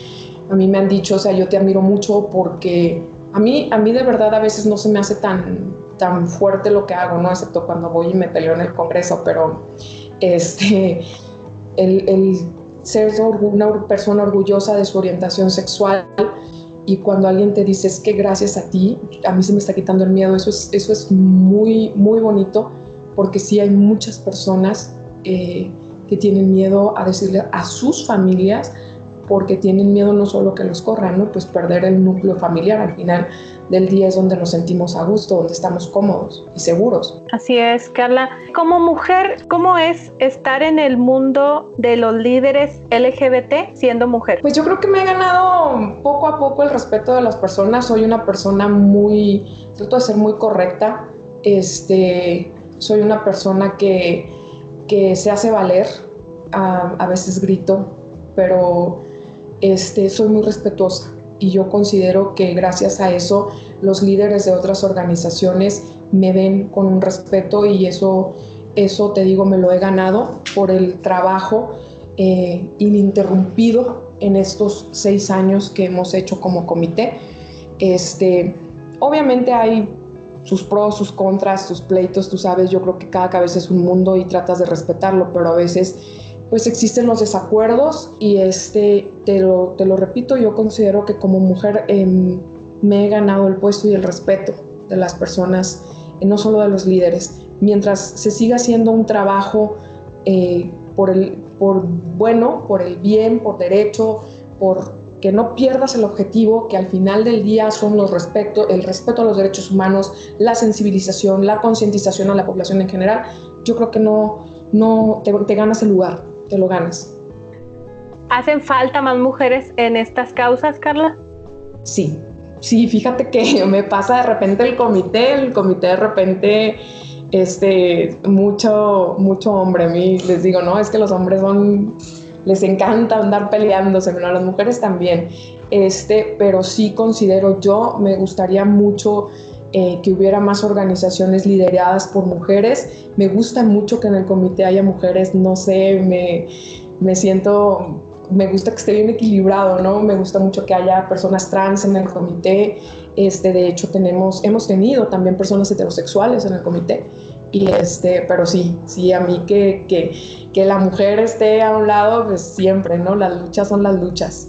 a mí me han dicho, o sea, yo te admiro mucho porque a mí, a mí de verdad a veces no se me hace tan, tan fuerte lo que hago, ¿no? Excepto cuando voy y me peleo en el Congreso, pero este, el, ser una persona orgullosa de su orientación sexual. Y cuando alguien te dice es que gracias a ti, a mí se me está quitando el miedo, eso es, eso es muy, muy bonito porque sí hay muchas personas eh, que tienen miedo a decirle a sus familias porque tienen miedo no solo que los corran, ¿no? pues perder el núcleo familiar. Al final del día es donde nos sentimos a gusto, donde estamos cómodos y seguros. Así es, Carla. Como mujer, ¿cómo es estar en el mundo de los líderes LGBT siendo mujer? Pues yo creo que me he ganado poco a poco el respeto de las personas. Soy una persona muy, trato de ser muy correcta. Este, soy una persona que, que se hace valer. A, a veces grito, pero este, soy muy respetuosa y yo considero que gracias a eso los líderes de otras organizaciones me ven con un respeto y eso, eso te digo, me lo he ganado por el trabajo eh, ininterrumpido en estos seis años que hemos hecho como comité. Este, obviamente hay sus pros, sus contras, sus pleitos, tú sabes, yo creo que cada cabeza es un mundo y tratas de respetarlo, pero a veces pues existen los desacuerdos y este, te lo, te lo repito, yo considero que como mujer em, me he ganado el puesto y el respeto de las personas, eh, no solo de los líderes. Mientras se siga haciendo un trabajo eh, por, el, por bueno, por el bien, por derecho, por que no pierdas el objetivo, que al final del día son los respeto, el respeto a los derechos humanos, la sensibilización, la concientización a la población en general, yo creo que no, no te, te ganas el lugar te lo ganas. ¿Hacen falta más mujeres en estas causas, Carla? Sí, sí, fíjate que *laughs* me pasa de repente el comité, el comité de repente, este, mucho, mucho hombre. A mí les digo, no, es que los hombres son, les encanta andar peleándose, pero a las mujeres también. Este, pero sí considero yo, me gustaría mucho eh, que hubiera más organizaciones lideradas por mujeres. Me gusta mucho que en el comité haya mujeres, no sé, me, me siento, me gusta que esté bien equilibrado, ¿no? Me gusta mucho que haya personas trans en el comité. Este, de hecho, tenemos, hemos tenido también personas heterosexuales en el comité. Y este, pero sí, sí, a mí que, que, que la mujer esté a un lado, pues siempre, ¿no? Las luchas son las luchas.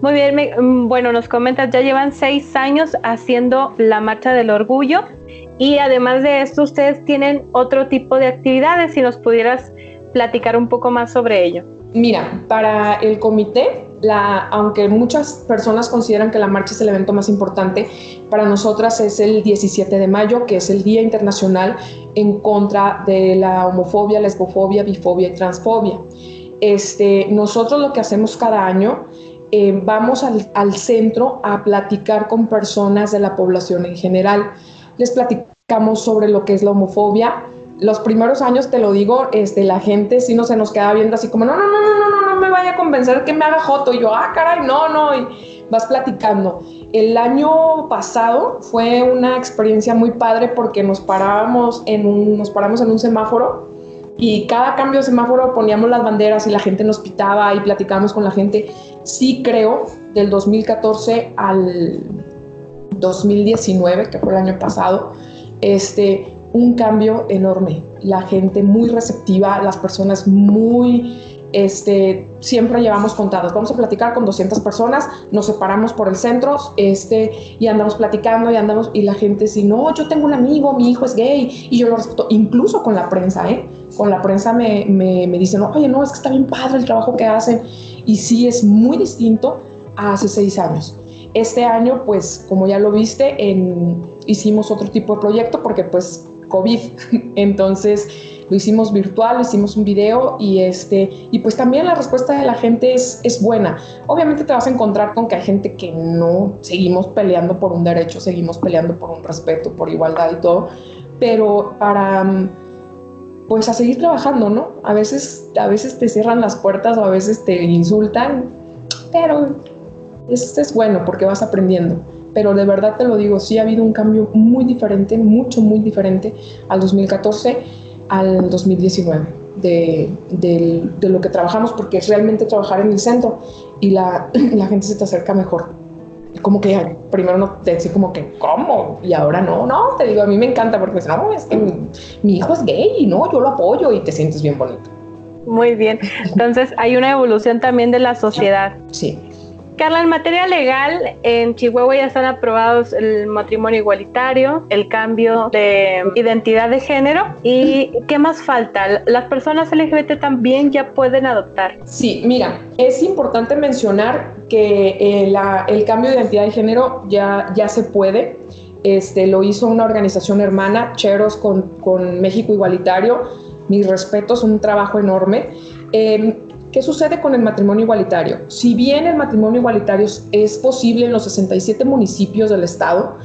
Muy bien, mm, bueno, nos comentas, ya llevan seis años haciendo la Marcha del Orgullo y además de esto, ustedes tienen otro tipo de actividades, si nos pudieras platicar un poco más sobre ello. Mira, para el comité, la, aunque muchas personas consideran que la marcha es el evento más importante, para nosotras es el 17 de mayo, que es el Día Internacional en contra de la homofobia, lesbofobia, bifobia y transfobia. Este, nosotros lo que hacemos cada año, eh, vamos al, centro a platicar con personas de la población en general. Les platicamos sobre lo que es la homofobia, los primeros años, te lo digo, este, la gente sí no se nos queda viendo así como, no, no, no, no, no, no, no me vaya a convencer que me haga joto. Y yo, ah, caray, no, no, y vas platicando. El año pasado fue una experiencia muy padre porque nos parábamos en un, nos paramos en un semáforo y cada cambio de semáforo poníamos las banderas y la gente nos pitaba y platicábamos con la gente. Sí creo, del 2014 al 2019, que fue el año pasado, este, un cambio enorme. La gente muy receptiva, las personas muy, este, siempre llevamos contados. Vamos a platicar con 200 personas, nos separamos por el centro, este, y andamos platicando y andamos, y la gente si no, yo tengo un amigo, mi hijo es gay, y yo lo respeto, incluso con la prensa, ¿eh? Con la prensa me, me, me dicen, oye, no, es que está bien padre el trabajo que hacen, y sí es muy distinto a hace seis años. Este año, pues, como ya lo viste, en, hicimos otro tipo de proyecto porque, pues, COVID. *laughs* Entonces lo hicimos virtual, hicimos un video y, este, y pues también la respuesta de la gente es, es buena. Obviamente te vas a encontrar con que hay gente que no seguimos peleando por un derecho, seguimos peleando por un respeto, por igualdad y todo, pero para pues a seguir trabajando, ¿no? A veces, a veces te cierran las puertas o a veces te insultan, pero esto es bueno porque vas aprendiendo pero de verdad te lo digo, sí ha habido un cambio muy diferente, mucho, muy diferente al 2014 al 2019 de, lo que trabajamos, porque es realmente trabajar en el centro y la, *laughs* la gente se te acerca mejor. Como que primero no te decía como que, ¿cómo? Y ahora no, no, te digo, a mí me encanta porque no, es que mi, mi hijo es gay y no, yo lo apoyo y te sientes bien bonito. Muy bien. Entonces hay una evolución también de la sociedad. Sí. Carla, en materia legal, en Chihuahua ya están aprobados el matrimonio igualitario, el cambio de identidad de género y ¿qué más falta? ¿Las personas LGBT también ya pueden adoptar? Sí, mira, es importante mencionar que eh, el cambio de identidad de género ya, ya se puede. Este, lo hizo una organización hermana, Cheros con, con México Igualitario. Mis respetos, un trabajo enorme. Eh, ¿Qué sucede con el matrimonio igualitario? Si bien el matrimonio igualitario es posible en los 67 municipios del estado,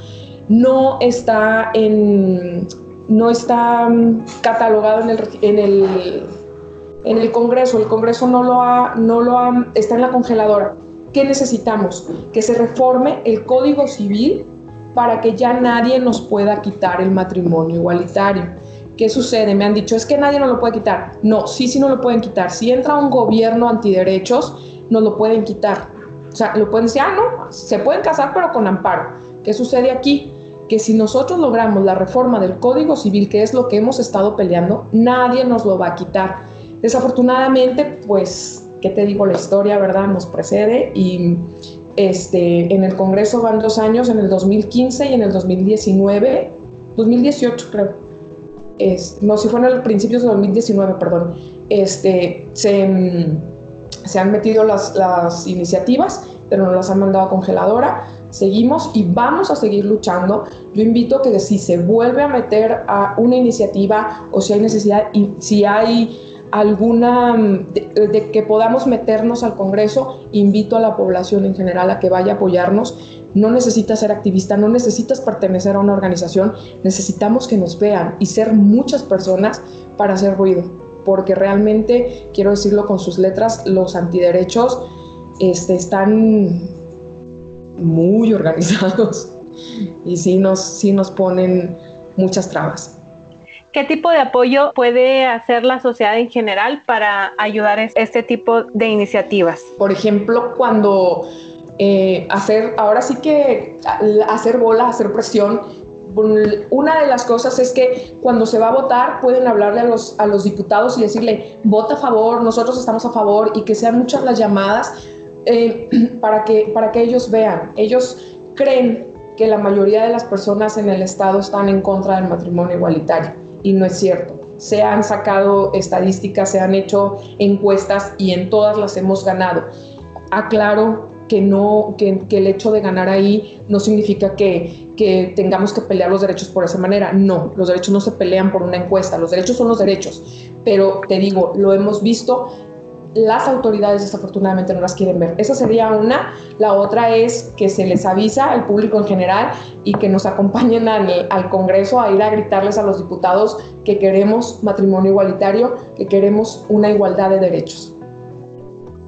no está, en, no está mm, catalogado en el, en el, en el Congreso. El Congreso no lo, ha, no lo ha, está en la congeladora. ¿Qué necesitamos? Que se reforme el Código Civil para que ya nadie nos pueda quitar el matrimonio igualitario. ¿Qué sucede? Me han dicho, es que nadie nos lo puede quitar. No, sí, sí no lo pueden quitar. Si entra un gobierno antiderechos, nos lo pueden quitar. O sea, lo pueden decir, ah, no, se pueden casar, pero con amparo. ¿Qué sucede aquí? Que si nosotros logramos la reforma del Código Civil, que es lo que hemos estado peleando, nadie nos lo va a quitar. Desafortunadamente, pues, ¿qué te digo? La historia, ¿verdad? Nos precede y este, en el Congreso van dos años, en el 2015 y en el 2019, 2018 creo no, si fue en el principios de 2019, perdón, este, se, mm, se han metido las, las iniciativas, pero no las han mandado a congeladora. Seguimos y vamos a seguir luchando. Yo invito que si se vuelve a meter a una iniciativa o si hay necesidad y si hay alguna mm, de, que podamos meternos al Congreso, invito a la población en general a que vaya a apoyarnos. No necesitas ser activista, no necesitas pertenecer a una organización, necesitamos que nos vean y ser muchas personas para hacer ruido, porque realmente, quiero decirlo con sus letras, los antiderechos este, están muy organizados *laughs* y sí nos, sí nos ponen muchas trabas. ¿Qué tipo de apoyo puede hacer la sociedad en general para ayudar a este tipo de iniciativas? Por ejemplo, cuando eh, hacer, ahora sí que hacer bola, hacer presión. Una de las cosas es que cuando se va a votar pueden hablarle a los, a los diputados y decirle, vota a favor, nosotros estamos a favor y que sean muchas las llamadas eh, *clears throat* para, que, para que ellos vean. Ellos creen que la mayoría de las personas en el Estado están en contra del matrimonio igualitario y no es cierto. Se han sacado estadísticas, se han hecho encuestas y en todas las hemos ganado. Aclaro que no que, el hecho de ganar ahí no significa que, que, tengamos que pelear los derechos por esa manera. No, los derechos no se pelean por una encuesta, los derechos son los derechos. Pero te digo, lo hemos visto las autoridades desafortunadamente no las quieren ver. Esa sería una. La otra es que se les avisa al público en general y que nos acompañen al, al, Congreso a ir a gritarles a los diputados que queremos matrimonio igualitario, que queremos una igualdad de derechos.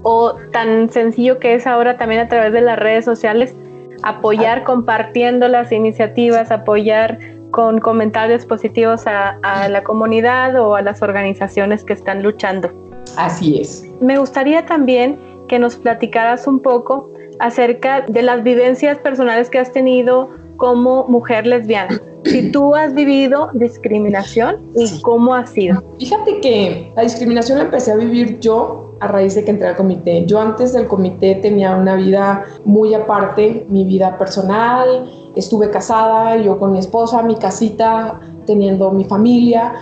O tan sencillo que es ahora también a través de las redes sociales, apoyar compartiendo las iniciativas, apoyar con comentarios positivos a, a la comunidad o a las organizaciones que están luchando. Así es. Me gustaría también que nos platicaras un poco acerca de las vivencias personales que has tenido como mujer lesbiana. Si tú has vivido discriminación y cómo ha sido. Fíjate que la discriminación la empecé a vivir yo a raíz de que entré al comité. Yo antes del comité tenía una vida muy aparte, mi vida personal, estuve casada, yo con mi esposa, mi casita, teniendo mi familia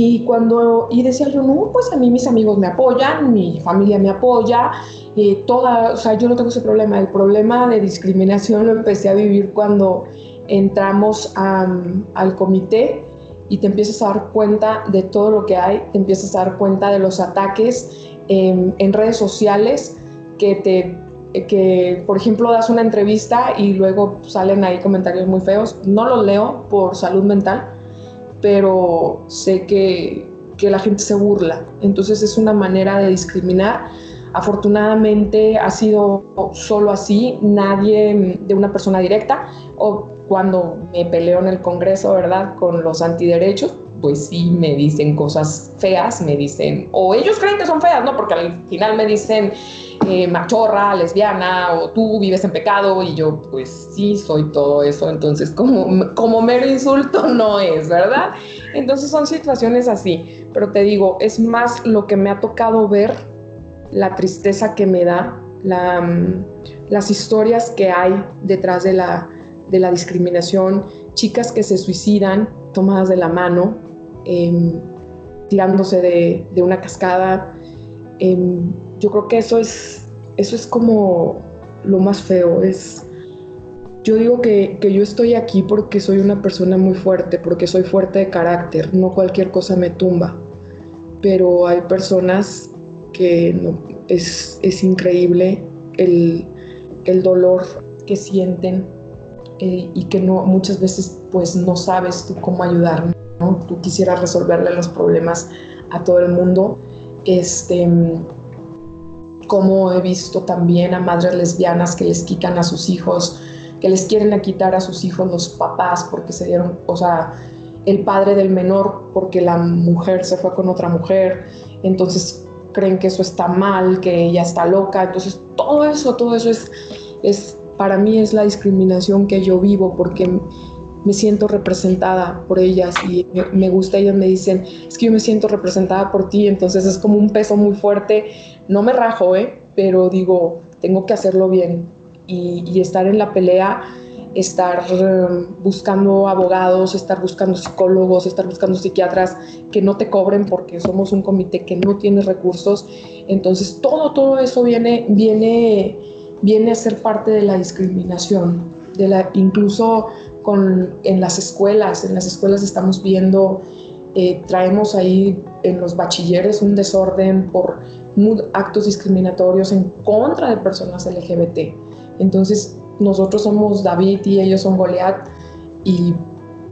y cuando, y decía yo, no, pues a mí mis amigos me apoyan, mi familia me apoya, y toda, o sea, yo no tengo ese problema. El problema de discriminación lo empecé a vivir cuando entramos al comité y te empiezas a dar cuenta de todo lo que hay, te empiezas a dar cuenta de los ataques en, en redes sociales que te que, por ejemplo, das una entrevista y luego salen ahí comentarios muy feos. No los leo por salud mental, pero sé que, que la gente se burla. Entonces es una manera de discriminar. Afortunadamente ha sido solo así, nadie de una persona directa o cuando me peleo en el Congreso, ¿verdad? Con los antiderechos, pues sí me dicen cosas feas, me dicen, o ellos creen que son feas, ¿no? Porque al final me dicen, eh, machorra, lesbiana, o tú vives en pecado, y yo, pues sí, soy todo eso, entonces como, como mero insulto *laughs* no es, ¿verdad? Entonces son situaciones así, pero te digo, es más lo que me ha tocado ver, la tristeza que me da, mm, las historias que hay detrás de la, de la discriminación, chicas que se suicidan tomadas de la mano, em, tirándose de, de, una cascada. Em, yo creo que eso es, eso es como lo más feo. Es, yo digo que, que, yo estoy aquí porque soy una persona muy fuerte, porque soy fuerte de carácter, no cualquier cosa me tumba. Pero hay personas que no, es, es increíble el, el, dolor que sienten eh, y que no, muchas veces pues no sabes tú cómo ayudar, ¿no? Tú quisieras resolverle los problemas a todo el mundo. Este, como he visto también a madres lesbianas que les quitan a sus hijos, que les quieren quitar a sus hijos los papás porque se dieron, o sea, el padre del menor porque la mujer se fue con otra mujer, entonces creen que eso está mal, que ella está loca, entonces todo eso, todo eso es, es para mí es la discriminación que yo vivo porque me siento representada por ellas y me gusta, ellas me dicen, es que yo me siento representada por ti, entonces es como un peso muy fuerte no me rajo, ¿eh? pero digo, tengo que hacerlo bien y, estar en la pelea, estar um, buscando abogados, estar buscando psicólogos, estar buscando psiquiatras que no te cobren porque somos un comité que no tiene recursos. Entonces, todo, todo eso viene, viene, viene a ser parte de la discriminación, de la, incluso con, en las escuelas, en las escuelas estamos viendo eh, traemos ahí en los bachilleres un desorden por actos discriminatorios en contra de personas LGBT. Entonces, nosotros somos David y ellos son Goliat y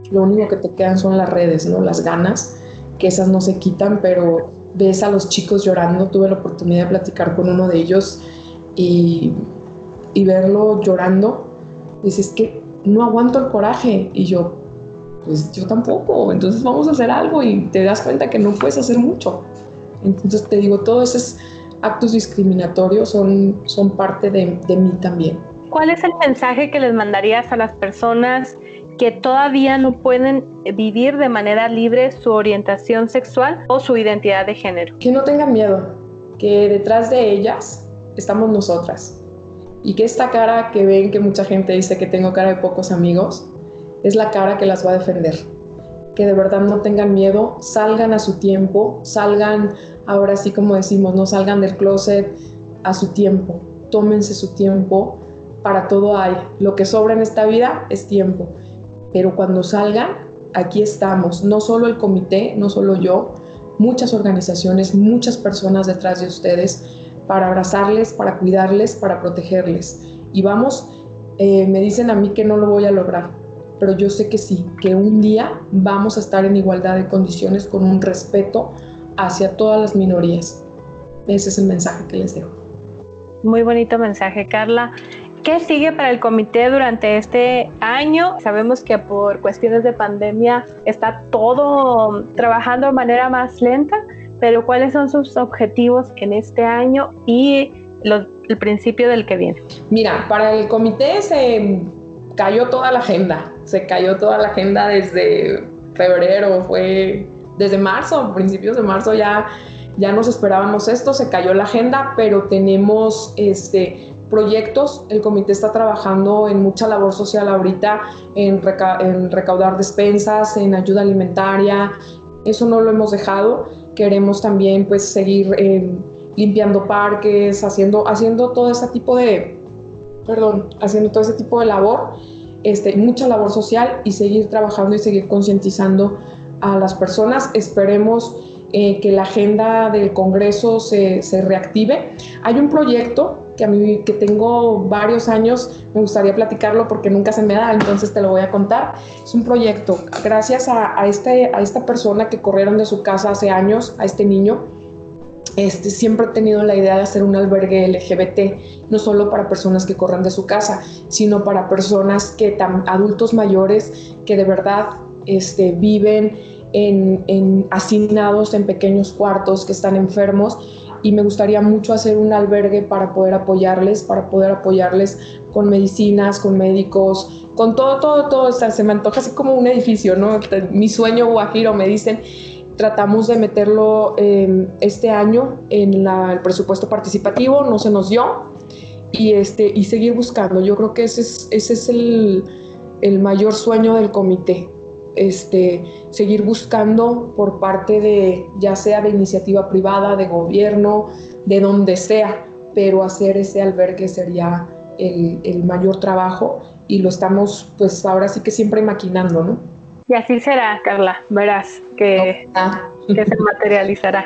lo único que te quedan son las redes, ¿no? Las ganas, que esas no se quitan, pero ves a los chicos llorando. Tuve la oportunidad de platicar con uno de ellos y, y verlo llorando. Dices que no aguanto el coraje. Y yo, pues yo tampoco, entonces vamos a hacer algo y te das cuenta que no puedes hacer mucho. Entonces te digo, todos esos actos discriminatorios son, son parte de, de mí también. ¿Cuál es el mensaje que les mandarías a las personas que todavía no pueden vivir de manera libre su orientación sexual o su identidad de género? Que no tengan miedo, que detrás de ellas estamos nosotras. Y que esta cara que ven que mucha gente dice que tengo cara de pocos amigos, es la cara que las va a defender. Que de verdad no tengan miedo, salgan a su tiempo, salgan, ahora sí como decimos, no salgan del closet a su tiempo, tómense su tiempo, para todo hay. Lo que sobra en esta vida es tiempo. Pero cuando salgan, aquí estamos, no solo el comité, no solo yo, muchas organizaciones, muchas personas detrás de ustedes para abrazarles, para cuidarles, para protegerles. Y vamos, eh, me dicen a mí que no lo voy a lograr, pero yo sé que sí, que un día vamos a estar en igualdad de condiciones con un respeto hacia todas las minorías. Ese es el mensaje que les dejo. Muy bonito mensaje, Carla. ¿Qué sigue para el comité durante este año? Sabemos que por cuestiones de pandemia está todo trabajando de manera más lenta, pero ¿cuáles son sus objetivos en este año y el principio del que viene? Mira, para el comité se cayó toda la agenda, se cayó toda la agenda desde febrero, fue desde marzo, principios de marzo ya ya nos esperábamos esto, se cayó la agenda, pero tenemos este proyectos. El comité está trabajando en mucha labor social ahorita, en, recaudar despensas, en ayuda alimentaria. Eso no lo hemos dejado. Queremos también pues seguir eh, limpiando parques, haciendo, haciendo todo ese tipo de, perdón, haciendo todo ese tipo de labor, este, mucha labor social y seguir trabajando y seguir concientizando a las personas. Esperemos eh, que la agenda del Congreso se, se reactive. Hay un proyecto que a mí que tengo varios años, me gustaría platicarlo porque nunca se me da, entonces te lo voy a contar. Es un proyecto, gracias a, este, a esta persona que corrieron de su casa hace años, a este niño, este, siempre he tenido la idea de hacer un albergue LGBT, no solo para personas que corren de su casa, sino para personas que, adultos mayores que de verdad este, viven en, en, asignados en pequeños cuartos, que están enfermos y me gustaría mucho hacer un albergue para poder apoyarles, para poder apoyarles con medicinas, con médicos, con todo, todo, todo. se me antoja así como un edificio, ¿no? Mi sueño guajiro, me dicen. Tratamos de meterlo em, este año en el presupuesto participativo, no se nos dio, y, este, y seguir buscando. Yo creo que ese es, ese es el, el mayor sueño del comité, este, seguir buscando por parte de, ya sea de iniciativa privada, de gobierno, de donde sea, pero hacer ese albergue sería el, el mayor trabajo y lo estamos pues ahora sí que siempre maquinando, ¿no? Y así será, Carla, verás que, que se materializará.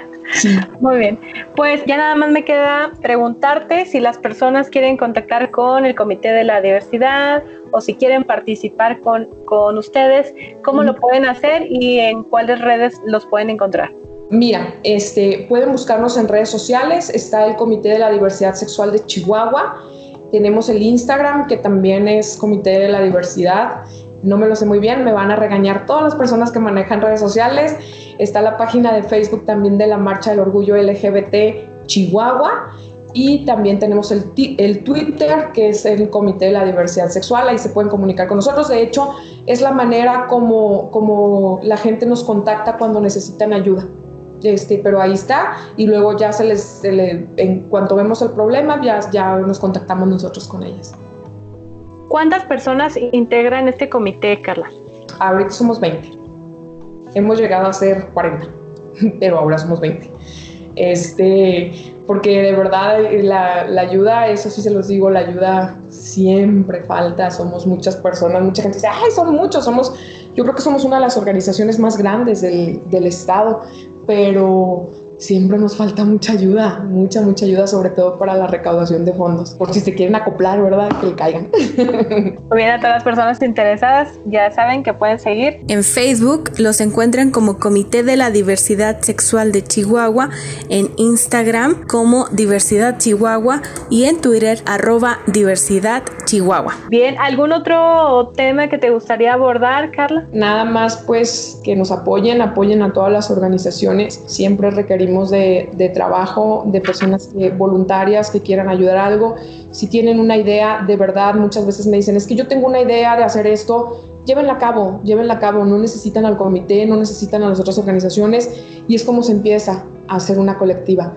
Muy bien, pues ya nada más me queda preguntarte si las personas quieren contactar con el Comité de la Diversidad o si quieren participar con, con ustedes, ¿cómo lo pueden hacer y en cuáles redes los pueden encontrar? Mira, este, pueden buscarnos en redes sociales, está el Comité de la Diversidad Sexual de Chihuahua, tenemos el Instagram que también es Comité de la Diversidad, no me lo sé muy bien, me van a regañar todas las personas que manejan redes sociales, está la página de Facebook también de la Marcha del Orgullo LGBT Chihuahua y también tenemos el, Twitter, que es el Comité de la Diversidad Sexual, ahí se pueden comunicar con nosotros. De hecho, es la manera como, como la gente nos contacta cuando necesitan ayuda. Este, pero ahí está, y luego ya se les, en cuanto vemos el problema, ya, ya nos contactamos nosotros con ellas. ¿Cuántas personas integran este comité, Carla? Ahorita somos 20. Hemos llegado a ser 40, *laughs* pero ahora somos 20. Este, porque de verdad la, ayuda, eso sí se los digo, la ayuda siempre falta, somos muchas personas, mucha gente dice, ay, son muchos, somos, yo creo que somos una de las organizaciones más grandes del, del Estado, pero siempre nos falta mucha ayuda, mucha, mucha ayuda, sobre todo para la recaudación de fondos. Por si se quieren acoplar, ¿verdad? Que le caigan. *laughs* Bien, a todas las personas interesadas ya saben que pueden seguir. En Facebook los encuentran como Comité de la Diversidad Sexual de Chihuahua, en Instagram como Diversidad Chihuahua y en Twitter arroba Diversidad Chihuahua. Bien, ¿algún otro tema que te gustaría abordar, Carla? Nada más pues que nos apoyen, apoyen a todas las organizaciones. Siempre requerimos de, trabajo, de personas voluntarias que quieran ayudar a algo. Si tienen una idea, de verdad, muchas veces me dicen, es que yo tengo una idea de hacer esto, llévenla a cabo, llévenla a cabo, no necesitan al comité, no necesitan a las otras organizaciones y es como se empieza a hacer una colectiva.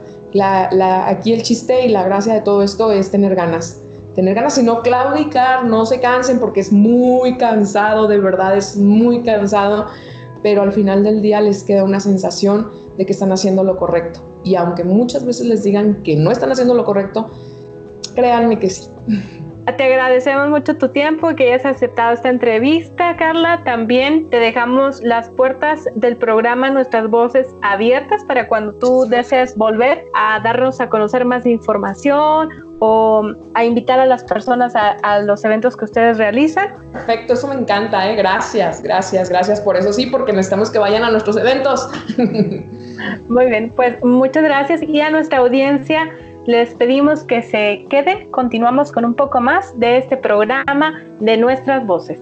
aquí el chiste y la gracia de todo esto es tener ganas. Tener ganas y no claudicar, no se cansen porque es muy cansado, de verdad es muy cansado, pero al final del día les queda una sensación de que están haciendo lo correcto. Y aunque muchas veces les digan que no están haciendo lo correcto, créanme que sí. Te agradecemos mucho tu tiempo y que hayas aceptado esta entrevista, Carla. También te dejamos las puertas del programa Nuestras Voces abiertas para cuando tú desees volver a darnos a conocer más información o a invitar a las personas a, los eventos que ustedes realizan. Perfecto, eso me encanta, ¿eh? gracias, gracias, gracias por eso sí, porque necesitamos que vayan a nuestros eventos. *laughs* Muy bien, pues muchas gracias y a nuestra audiencia les pedimos que se queden. Continuamos con un poco más de este programa de nuestras voces.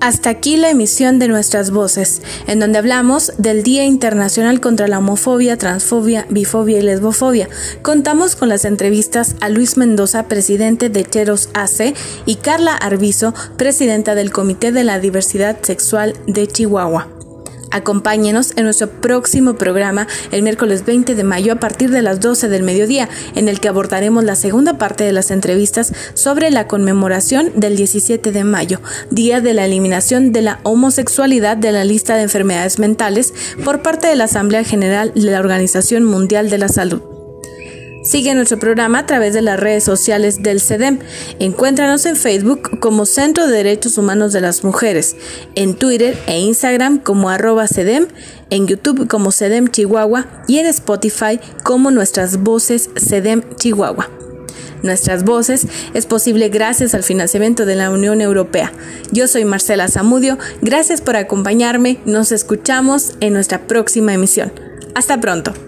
Hasta aquí la emisión de nuestras voces, en donde hablamos del Día Internacional contra la Homofobia, Transfobia, Bifobia y Lesbofobia. Contamos con las entrevistas a Luis Mendoza, presidente de Cheros AC, y Carla Arbizo, presidenta del Comité de la Diversidad Sexual de Chihuahua. Acompáñenos en nuestro próximo programa el miércoles 20 de mayo a partir de las 12 del mediodía, en el que abordaremos la segunda parte de las entrevistas sobre la conmemoración del 17 de mayo, Día de la Eliminación de la Homosexualidad de la lista de enfermedades mentales por parte de la Asamblea General de la Organización Mundial de la Salud. Sigue nuestro programa a través de las redes sociales del CEDEM. Encuéntranos en Facebook como Centro de Derechos Humanos de las Mujeres, en Twitter e Instagram como arroba CEDEM, en YouTube como CEDEM Chihuahua y en Spotify como Nuestras Voces CEDEM Chihuahua. Nuestras Voces es posible gracias al financiamiento de la Unión Europea. Yo soy Marcela Zamudio, gracias por acompañarme, nos escuchamos en nuestra próxima emisión. Hasta pronto.